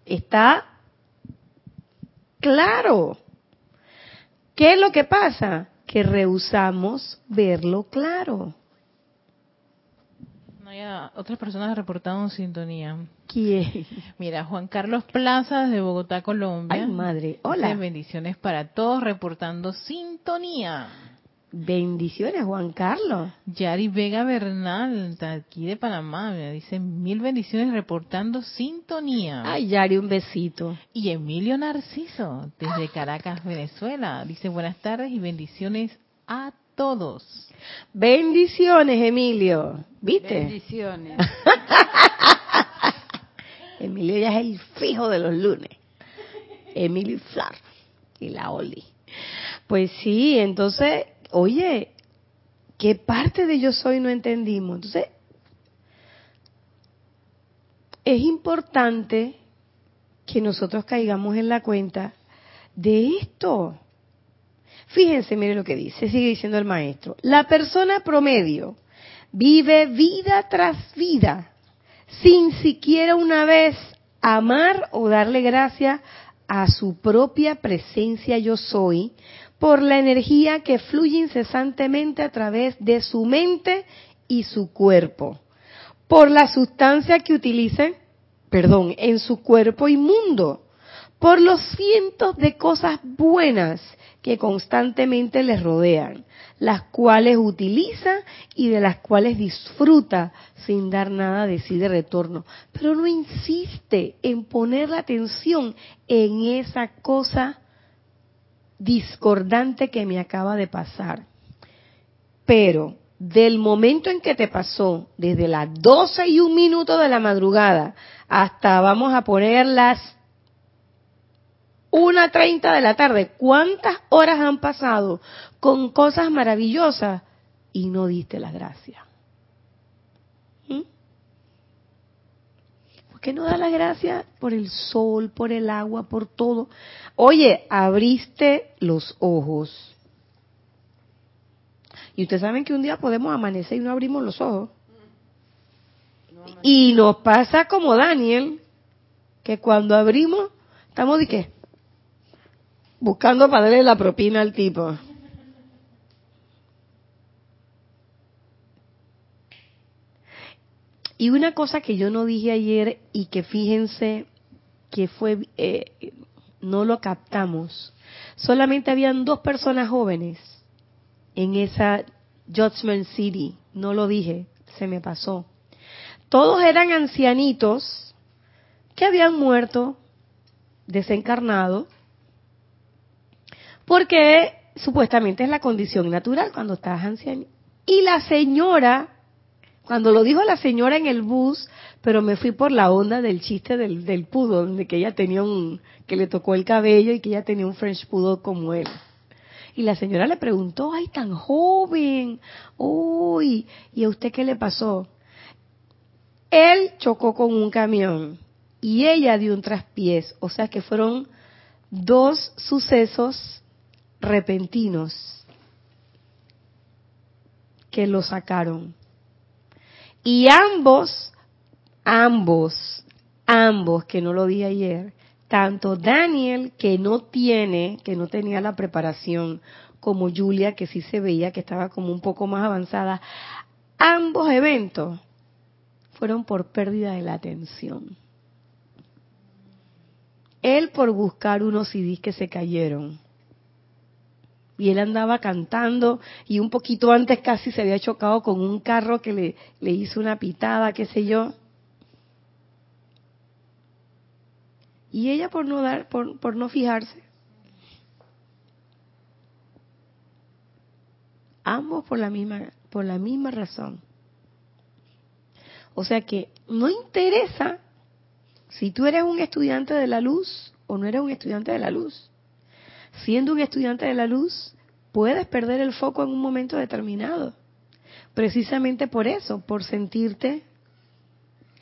está claro. ¿Qué es lo que pasa? Que rehusamos verlo claro. Hay a- otras personas reportaron sintonía. ¿Quién? [laughs] Mira, Juan Carlos Plaza de Bogotá, Colombia. Ay, madre. Hola. bendiciones para todos reportando sintonía. Bendiciones, Juan Carlos. Yari Vega Bernal, de aquí de Panamá, me dice mil bendiciones reportando sintonía. Ay, Yari, un besito. Y Emilio Narciso, desde Caracas, Venezuela, dice buenas tardes y bendiciones a todos. Bendiciones, Emilio. ¿Viste? Bendiciones. [laughs] Emilio ya es el fijo de los lunes. Emilio Flar. Y la Oli. Pues sí, entonces, oye, ¿qué parte de yo soy no entendimos? Entonces, es importante que nosotros caigamos en la cuenta de esto. Fíjense, mire lo que dice, sigue diciendo el maestro. La persona promedio vive vida tras vida sin siquiera una vez amar o darle gracias a su propia presencia yo soy por la energía que fluye incesantemente a través de su mente y su cuerpo, por la sustancia que utilicen, perdón, en su cuerpo inmundo, por los cientos de cosas buenas que constantemente les rodean, las cuales utiliza y de las cuales disfruta sin dar nada de sí de retorno. Pero no insiste en poner la atención en esa cosa discordante que me acaba de pasar. Pero del momento en que te pasó, desde las 12 y un minuto de la madrugada hasta vamos a poner las 1.30 de la tarde, ¿cuántas horas han pasado con cosas maravillosas y no diste las gracias? ¿Mm? ¿Por qué no das las gracias por el sol, por el agua, por todo? Oye, abriste los ojos. Y ustedes saben que un día podemos amanecer y no abrimos los ojos. Y nos pasa como Daniel, que cuando abrimos, estamos de qué? Buscando para darle la propina al tipo. Y una cosa que yo no dije ayer y que fíjense que fue, eh, no lo captamos. Solamente habían dos personas jóvenes en esa Judgment City. No lo dije, se me pasó. Todos eran ancianitos que habían muerto, desencarnado, porque supuestamente es la condición natural cuando estás anciano. Y la señora, cuando lo dijo la señora en el bus, pero me fui por la onda del chiste del, del pudo, donde que ella tenía un, que le tocó el cabello y que ella tenía un French pudo como él. Y la señora le preguntó, ay, tan joven, uy, ¿y a usted qué le pasó? Él chocó con un camión y ella dio un traspiés, o sea que fueron dos sucesos repentinos que lo sacaron. Y ambos, ambos, ambos, que no lo di ayer, tanto Daniel, que no tiene, que no tenía la preparación, como Julia, que sí se veía que estaba como un poco más avanzada, ambos eventos fueron por pérdida de la atención. Él por buscar unos CDs que se cayeron. Y él andaba cantando y un poquito antes casi se había chocado con un carro que le, le hizo una pitada, qué sé yo. Y ella por no dar, por, por no fijarse. Ambos por la misma, por la misma razón. O sea que no interesa si tú eres un estudiante de la luz o no eres un estudiante de la luz. Siendo un estudiante de la luz, puedes perder el foco en un momento determinado. Precisamente por eso, por sentirte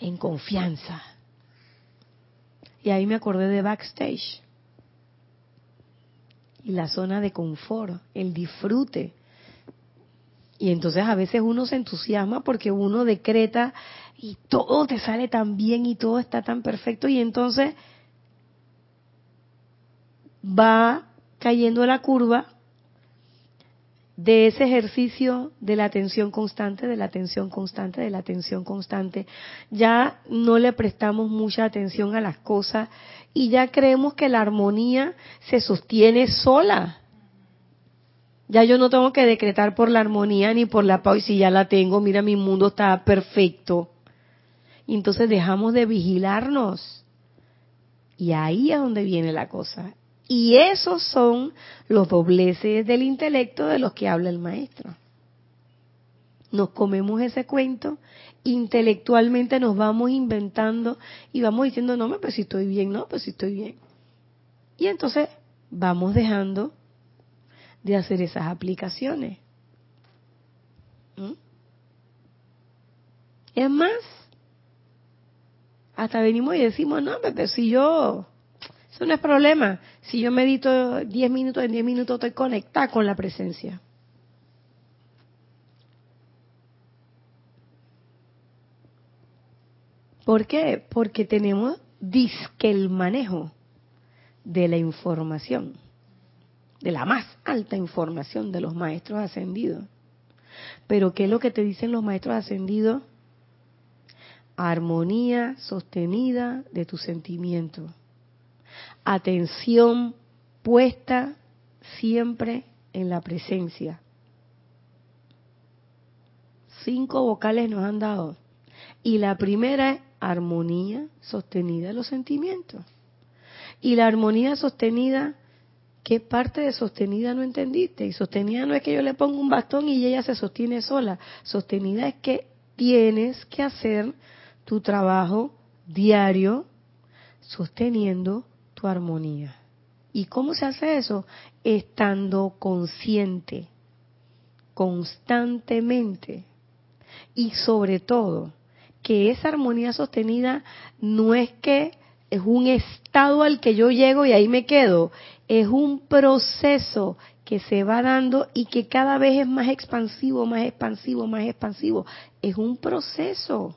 en confianza. Y ahí me acordé de backstage. Y la zona de confort, el disfrute. Y entonces a veces uno se entusiasma porque uno decreta y todo te sale tan bien y todo está tan perfecto y entonces va cayendo la curva de ese ejercicio de la atención constante, de la atención constante, de la atención constante, ya no le prestamos mucha atención a las cosas y ya creemos que la armonía se sostiene sola. Ya yo no tengo que decretar por la armonía ni por la paz, y si ya la tengo, mira, mi mundo está perfecto. Y entonces dejamos de vigilarnos. Y ahí es donde viene la cosa. Y esos son los dobleces del intelecto de los que habla el maestro. Nos comemos ese cuento, intelectualmente nos vamos inventando y vamos diciendo, no, pues si estoy bien, no, pues si estoy bien. Y entonces vamos dejando de hacer esas aplicaciones. ¿Mm? Es más, hasta venimos y decimos, no, pero si yo eso no es problema. Si yo medito 10 minutos, en 10 minutos estoy conectada con la presencia. ¿Por qué? Porque tenemos disque el manejo de la información, de la más alta información de los maestros ascendidos. Pero ¿qué es lo que te dicen los maestros ascendidos? Armonía sostenida de tu sentimiento atención puesta siempre en la presencia. Cinco vocales nos han dado. Y la primera es armonía sostenida de los sentimientos. Y la armonía sostenida, ¿qué parte de sostenida no entendiste? Y sostenida no es que yo le ponga un bastón y ella se sostiene sola. Sostenida es que tienes que hacer tu trabajo diario sosteniendo tu armonía. ¿Y cómo se hace eso? Estando consciente, constantemente. Y sobre todo, que esa armonía sostenida no es que es un estado al que yo llego y ahí me quedo, es un proceso que se va dando y que cada vez es más expansivo, más expansivo, más expansivo. Es un proceso.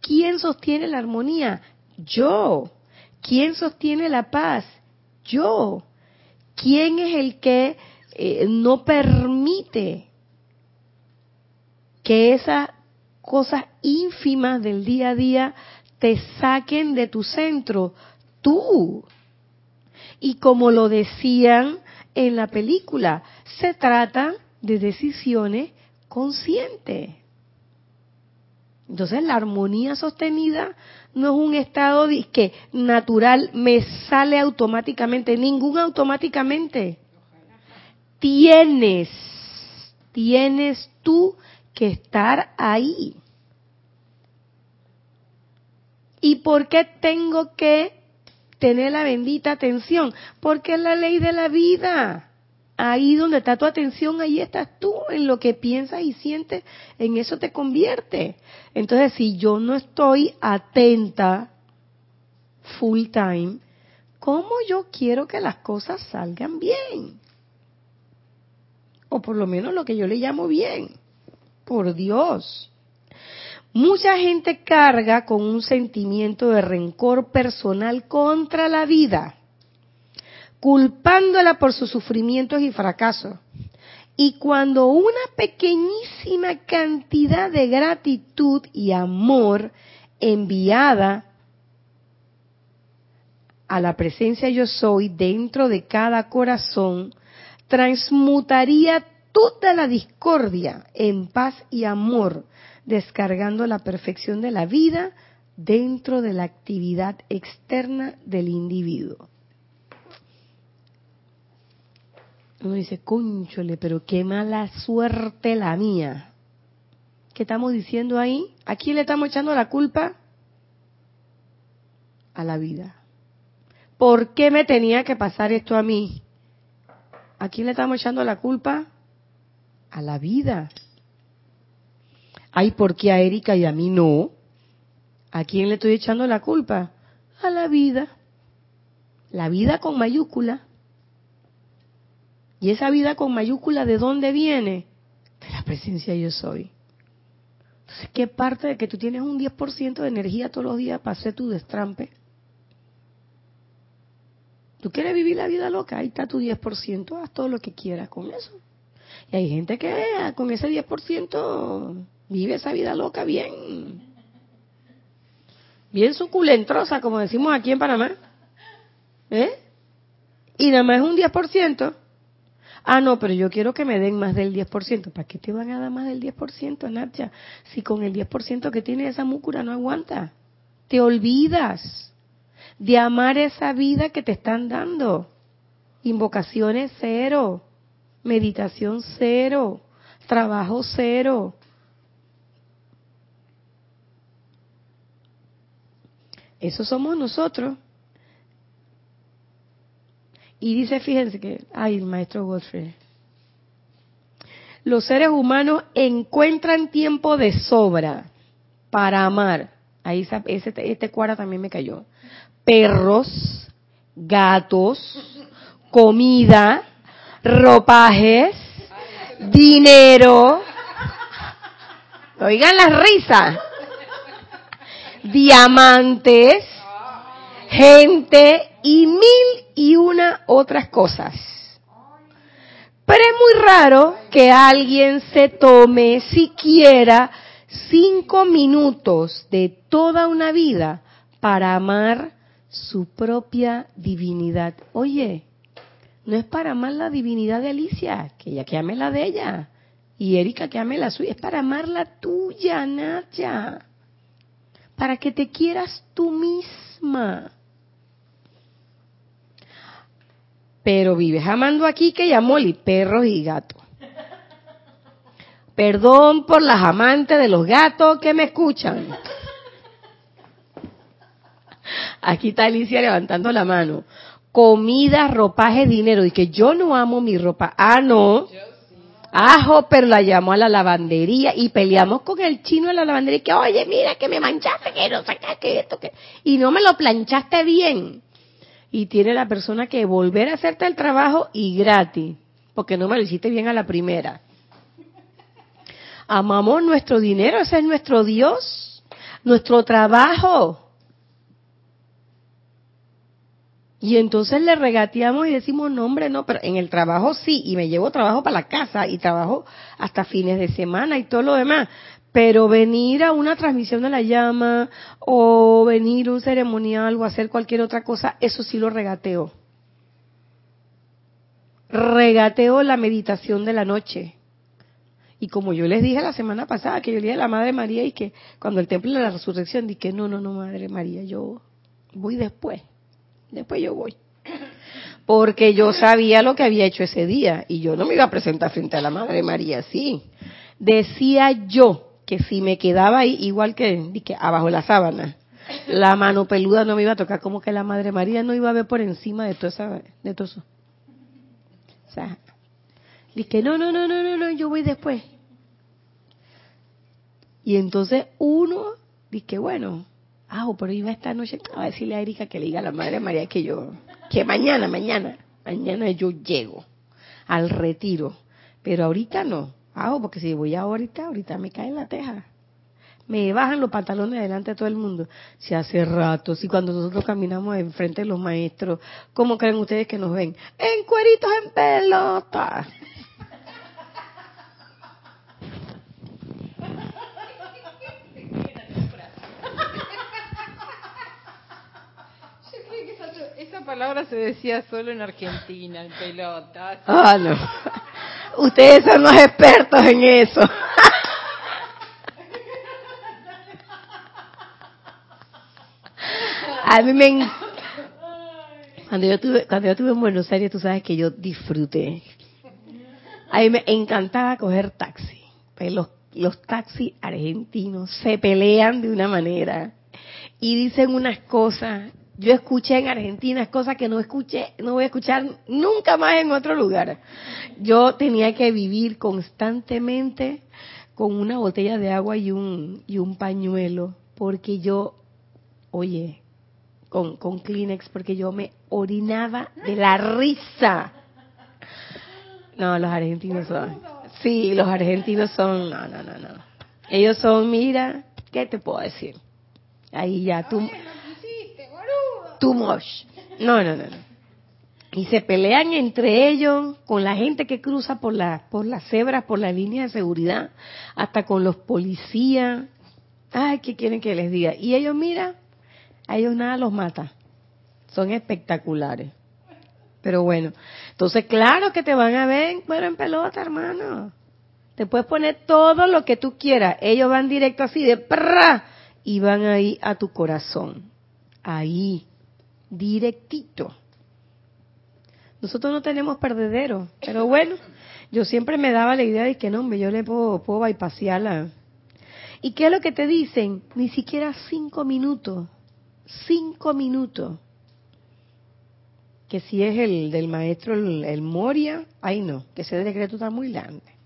¿Quién sostiene la armonía? Yo. ¿Quién sostiene la paz? Yo. ¿Quién es el que eh, no permite que esas cosas ínfimas del día a día te saquen de tu centro? Tú. Y como lo decían en la película, se trata de decisiones conscientes. Entonces la armonía sostenida no es un estado que natural me sale automáticamente, ningún automáticamente. Tienes, tienes tú que estar ahí. ¿Y por qué tengo que tener la bendita atención? Porque es la ley de la vida. Ahí donde está tu atención, ahí estás tú, en lo que piensas y sientes, en eso te convierte. Entonces, si yo no estoy atenta full time, ¿cómo yo quiero que las cosas salgan bien? O por lo menos lo que yo le llamo bien. Por Dios. Mucha gente carga con un sentimiento de rencor personal contra la vida culpándola por sus sufrimientos y fracasos. Y cuando una pequeñísima cantidad de gratitud y amor enviada a la presencia yo soy dentro de cada corazón, transmutaría toda la discordia en paz y amor, descargando la perfección de la vida dentro de la actividad externa del individuo. Uno dice, cónchole, pero qué mala suerte la mía. ¿Qué estamos diciendo ahí? ¿A quién le estamos echando la culpa? A la vida. ¿Por qué me tenía que pasar esto a mí? ¿A quién le estamos echando la culpa? A la vida. Ay, ¿por qué a Erika y a mí no? ¿A quién le estoy echando la culpa? A la vida. La vida con mayúscula. Y esa vida con mayúscula, ¿de dónde viene? De la presencia yo soy. Entonces, ¿qué parte de que tú tienes un 10% de energía todos los días para hacer tu destrampe? ¿Tú quieres vivir la vida loca? Ahí está tu 10%, haz todo lo que quieras con eso. Y hay gente que ah, con ese 10% vive esa vida loca bien. Bien suculentrosa, como decimos aquí en Panamá. ¿Eh? Y nada más un 10%. Ah, no, pero yo quiero que me den más del 10%. ¿Para qué te van a dar más del 10%, Nacha? Si con el 10% que tiene esa múcura no aguanta. Te olvidas de amar esa vida que te están dando. Invocaciones cero, meditación cero, trabajo cero. Eso somos nosotros. Y dice, fíjense que, ay, maestro Godfrey, los seres humanos encuentran tiempo de sobra para amar. Ahí ese, este cuara también me cayó. Perros, gatos, comida, ropajes, dinero. Oigan las risas. Diamantes, gente y mil y una otras cosas. Pero es muy raro que alguien se tome siquiera cinco minutos de toda una vida para amar su propia divinidad. Oye, no es para amar la divinidad de Alicia, que ella que ame la de ella, y Erika que ame la suya, es para amar la tuya, Nacha, para que te quieras tú misma. Pero vives amando aquí que ya Molly, perros y gatos. Perdón por las amantes de los gatos que me escuchan. Aquí está Alicia levantando la mano. Comida, ropaje, dinero. Y que yo no amo mi ropa. Ah, no. Ajo, pero la llamo a la lavandería y peleamos con el chino de la lavandería que, oye, mira que me manchaste, que no que esto, que... Y no me lo planchaste bien y tiene la persona que volver a hacerte el trabajo y gratis, porque no me lo hiciste bien a la primera. Amamos nuestro dinero, ese es nuestro Dios, nuestro trabajo. Y entonces le regateamos y decimos, no hombre, no, pero en el trabajo sí, y me llevo trabajo para la casa y trabajo hasta fines de semana y todo lo demás. Pero venir a una transmisión de la llama o venir a un ceremonial o hacer cualquier otra cosa, eso sí lo regateo. Regateo la meditación de la noche. Y como yo les dije la semana pasada, que yo le dije a la Madre María y que cuando el templo de la resurrección, dije, no, no, no, Madre María, yo voy después. Después yo voy. Porque yo sabía lo que había hecho ese día y yo no me iba a presentar frente a la Madre María así. Decía yo que si me quedaba ahí, igual que, que abajo la sábana, la mano peluda no me iba a tocar, como que la Madre María no iba a ver por encima de todo, esa, de todo eso. O sea, dije, no, no, no, no, no, no, yo voy después. Y entonces uno, dije, bueno, ah, pero iba esta noche a decirle a Erika que le diga a la Madre María que yo, que mañana, mañana, mañana yo llego al retiro, pero ahorita no. Ah, porque si voy ahorita, ahorita me cae la teja. Me bajan los pantalones delante de todo el mundo. Si hace rato, si cuando nosotros caminamos enfrente de los maestros, ¿cómo creen ustedes que nos ven? En cueritos en pelota. Esa palabra se decía solo en Argentina, en pelota. Ah, no. Ustedes son los expertos en eso. A mí me cuando yo tuve cuando yo estuve en Buenos Aires, tú sabes que yo disfruté. A mí me encantaba coger taxi. Los los taxis argentinos se pelean de una manera y dicen unas cosas yo escuché en Argentina cosas que no escuché, no voy a escuchar nunca más en otro lugar. Yo tenía que vivir constantemente con una botella de agua y un, y un pañuelo, porque yo, oye, con, con Kleenex, porque yo me orinaba de la risa. No, los argentinos son, sí, los argentinos son, no, no, no, no. Ellos son, mira, ¿qué te puedo decir? Ahí ya tú too much. No, no, no, y se pelean entre ellos con la gente que cruza por la por las cebras, por la línea de seguridad, hasta con los policías. Ay, ¿qué quieren que les diga? Y ellos, mira, a ellos nada los mata. Son espectaculares. Pero bueno, entonces claro que te van a ver, bueno, en pelota, hermano. Te puedes poner todo lo que tú quieras. Ellos van directo así de ¡prra! y van ahí a tu corazón. Ahí, directito. Nosotros no tenemos perdedero, pero bueno, yo siempre me daba la idea de que no, yo le puedo, puedo bypassarla. ¿Y qué es lo que te dicen? Ni siquiera cinco minutos. Cinco minutos. Que si es el del maestro, el, el Moria, ahí no, que ese decreto está muy grande.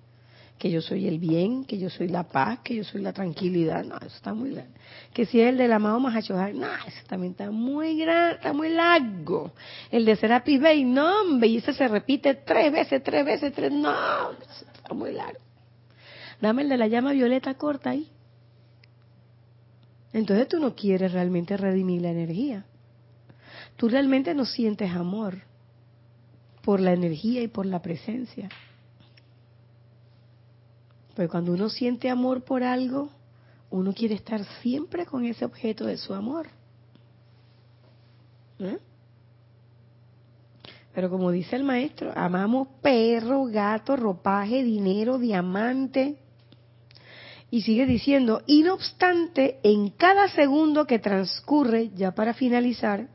Que yo soy el bien, que yo soy la paz, que yo soy la tranquilidad, no, eso está muy grande. Que si es el del amado Mahachohan, no, ese también está muy grande, está muy largo. El de Serapis Bay, no, hombre, y ese se repite tres veces, tres veces, tres, no, ese está muy largo. Dame el de la llama violeta corta ahí. Entonces tú no quieres realmente redimir la energía. Tú realmente no sientes amor por la energía y por la presencia. Pero cuando uno siente amor por algo, uno quiere estar siempre con ese objeto de su amor. ¿Eh? Pero como dice el maestro, amamos perro, gato, ropaje, dinero, diamante. Y sigue diciendo, y no obstante, en cada segundo que transcurre, ya para finalizar,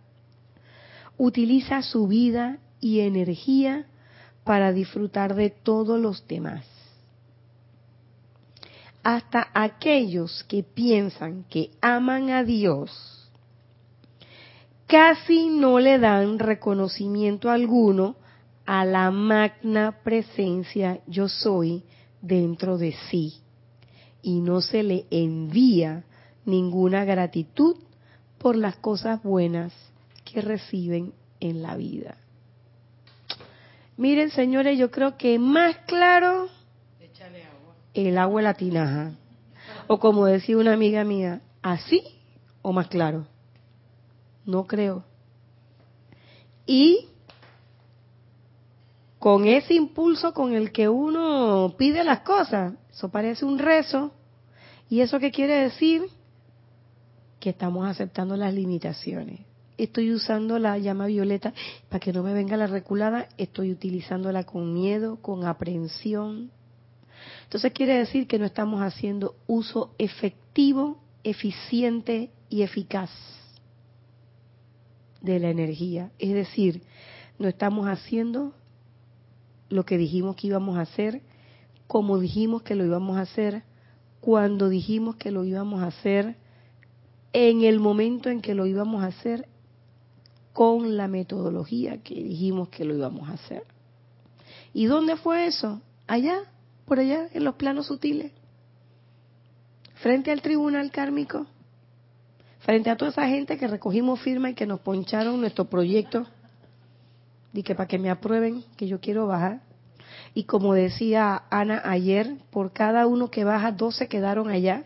utiliza su vida y energía para disfrutar de todos los demás. Hasta aquellos que piensan que aman a Dios, casi no le dan reconocimiento alguno a la magna presencia yo soy dentro de sí y no se le envía ninguna gratitud por las cosas buenas que reciben en la vida. Miren, señores, yo creo que más claro el agua la tinaja. O como decía una amiga mía, así o más claro. No creo. Y con ese impulso con el que uno pide las cosas, eso parece un rezo. ¿Y eso qué quiere decir? Que estamos aceptando las limitaciones. Estoy usando la llama violeta para que no me venga la reculada, estoy utilizándola con miedo, con aprehensión. Entonces quiere decir que no estamos haciendo uso efectivo, eficiente y eficaz de la energía. Es decir, no estamos haciendo lo que dijimos que íbamos a hacer, como dijimos que lo íbamos a hacer, cuando dijimos que lo íbamos a hacer, en el momento en que lo íbamos a hacer, con la metodología que dijimos que lo íbamos a hacer. ¿Y dónde fue eso? Allá, por allá, en los planos sutiles, frente al tribunal kármico, frente a toda esa gente que recogimos firma y que nos poncharon nuestro proyecto, y que para que me aprueben, que yo quiero bajar. Y como decía Ana ayer, por cada uno que baja, dos se quedaron allá.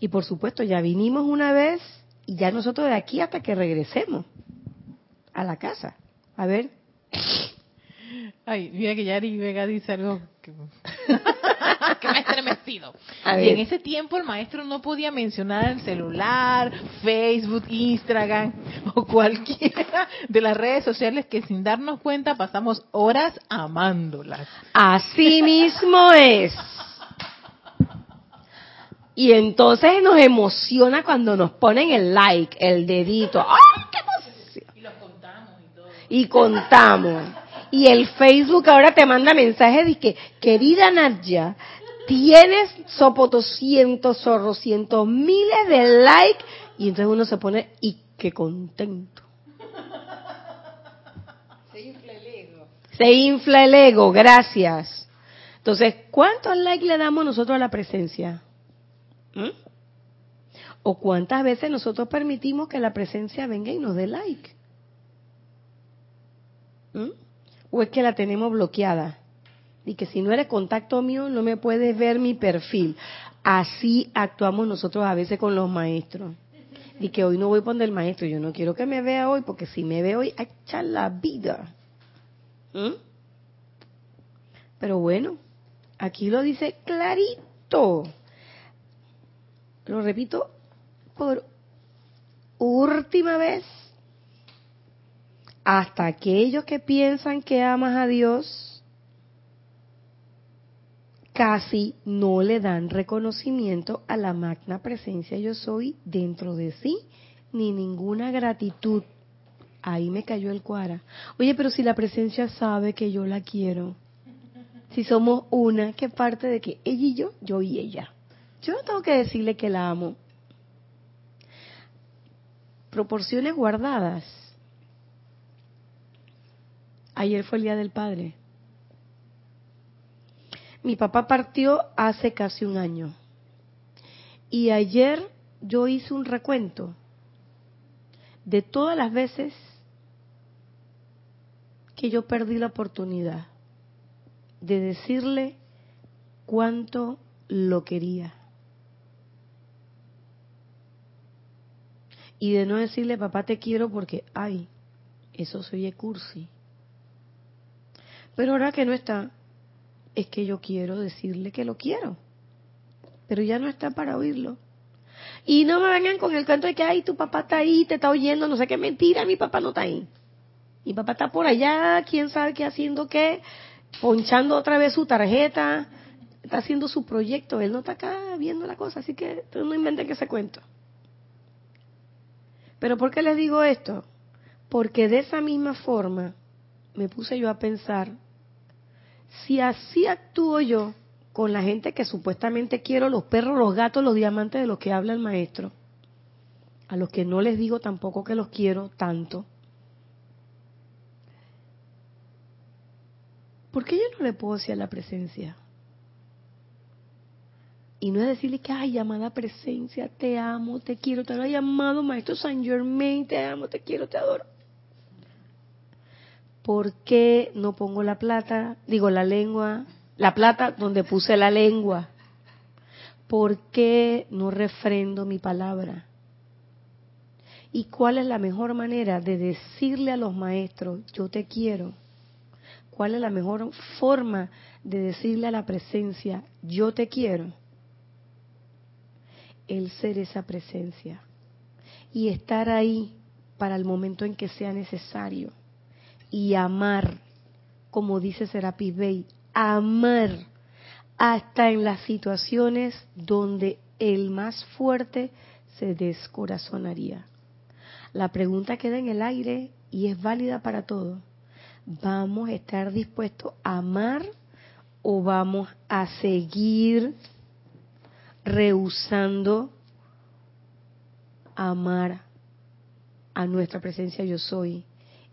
Y por supuesto, ya vinimos una vez y ya nosotros de aquí hasta que regresemos a la casa. A ver. Ay, mira que Yari Vega dice algo que, [laughs] que me ha estremecido. Y en ese tiempo el maestro no podía mencionar el celular, Facebook, Instagram [laughs] o cualquiera de las redes sociales que sin darnos cuenta pasamos horas amándolas. Así [laughs] mismo es. Y entonces nos emociona cuando nos ponen el like, el dedito. ¡Ay, qué emoción! Y los contamos y contamos. Y el Facebook ahora te manda mensajes de que, querida Nadia, tienes sopotoscientos, zorrocientos, miles de likes. Y entonces uno se pone, y qué contento. Se infla el ego. Se infla el ego, gracias. Entonces, ¿cuántos likes le damos nosotros a la presencia? ¿Mm? ¿O cuántas veces nosotros permitimos que la presencia venga y nos dé like? ¿Mm? ¿O es que la tenemos bloqueada? Y que si no eres contacto mío, no me puedes ver mi perfil. Así actuamos nosotros a veces con los maestros. Y que hoy no voy por el maestro, yo no quiero que me vea hoy, porque si me ve hoy, echa la vida. ¿Mm? Pero bueno, aquí lo dice clarito. Lo repito por última vez. Hasta aquellos que piensan que amas a Dios casi no le dan reconocimiento a la magna presencia yo soy dentro de sí, ni ninguna gratitud. Ahí me cayó el cuara. Oye, pero si la presencia sabe que yo la quiero, si somos una, ¿qué parte de que ella y yo, yo y ella? Yo no tengo que decirle que la amo. Proporciones guardadas. Ayer fue el Día del Padre. Mi papá partió hace casi un año. Y ayer yo hice un recuento de todas las veces que yo perdí la oportunidad de decirle cuánto lo quería. Y de no decirle, papá, te quiero porque, ay, eso soy cursi. Pero ahora que no está, es que yo quiero decirle que lo quiero. Pero ya no está para oírlo. Y no me vengan con el canto de que, ay, tu papá está ahí, te está oyendo, no sé qué mentira, mi papá no está ahí. Mi papá está por allá, quién sabe qué haciendo qué, ponchando otra vez su tarjeta, está haciendo su proyecto, él no está acá viendo la cosa, así que no inventen que se cuento. Pero ¿por qué les digo esto? Porque de esa misma forma me puse yo a pensar, si así actúo yo con la gente que supuestamente quiero, los perros, los gatos, los diamantes de los que habla el maestro, a los que no les digo tampoco que los quiero tanto, ¿por qué yo no le puedo decir a la presencia? Y no es decirle que, ay, llamada presencia, te amo, te quiero, te lo he llamado Maestro Saint Germain, te amo, te quiero, te adoro. ¿Por qué no pongo la plata, digo la lengua, la plata donde puse la lengua? ¿Por qué no refrendo mi palabra? ¿Y cuál es la mejor manera de decirle a los maestros, yo te quiero? ¿Cuál es la mejor forma de decirle a la presencia, yo te quiero? El ser esa presencia y estar ahí para el momento en que sea necesario y amar, como dice Serapis Bey, amar hasta en las situaciones donde el más fuerte se descorazonaría. La pregunta queda en el aire y es válida para todos ¿Vamos a estar dispuestos a amar o vamos a seguir rehusando amar a nuestra presencia yo soy?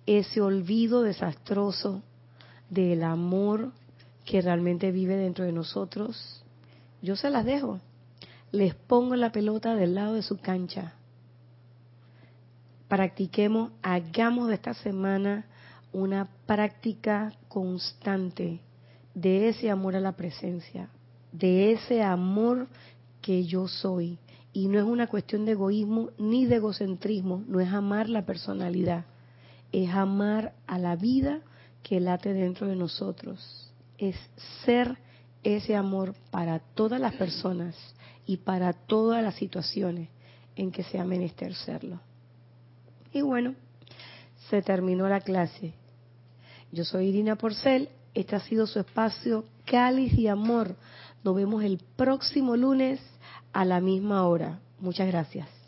Ese olvido desastroso del amor que realmente vive dentro de nosotros, yo se las dejo. Les pongo la pelota del lado de su cancha. Practiquemos, hagamos de esta semana una práctica constante de ese amor a la presencia, de ese amor que yo soy. Y no es una cuestión de egoísmo ni de egocentrismo, no es amar la personalidad, es amar a la vida que late dentro de nosotros, es ser ese amor para todas las personas y para todas las situaciones en que sea menester serlo. Y bueno, se terminó la clase. Yo soy Irina Porcel, este ha sido su espacio Cáliz y Amor. Nos vemos el próximo lunes a la misma hora. Muchas gracias.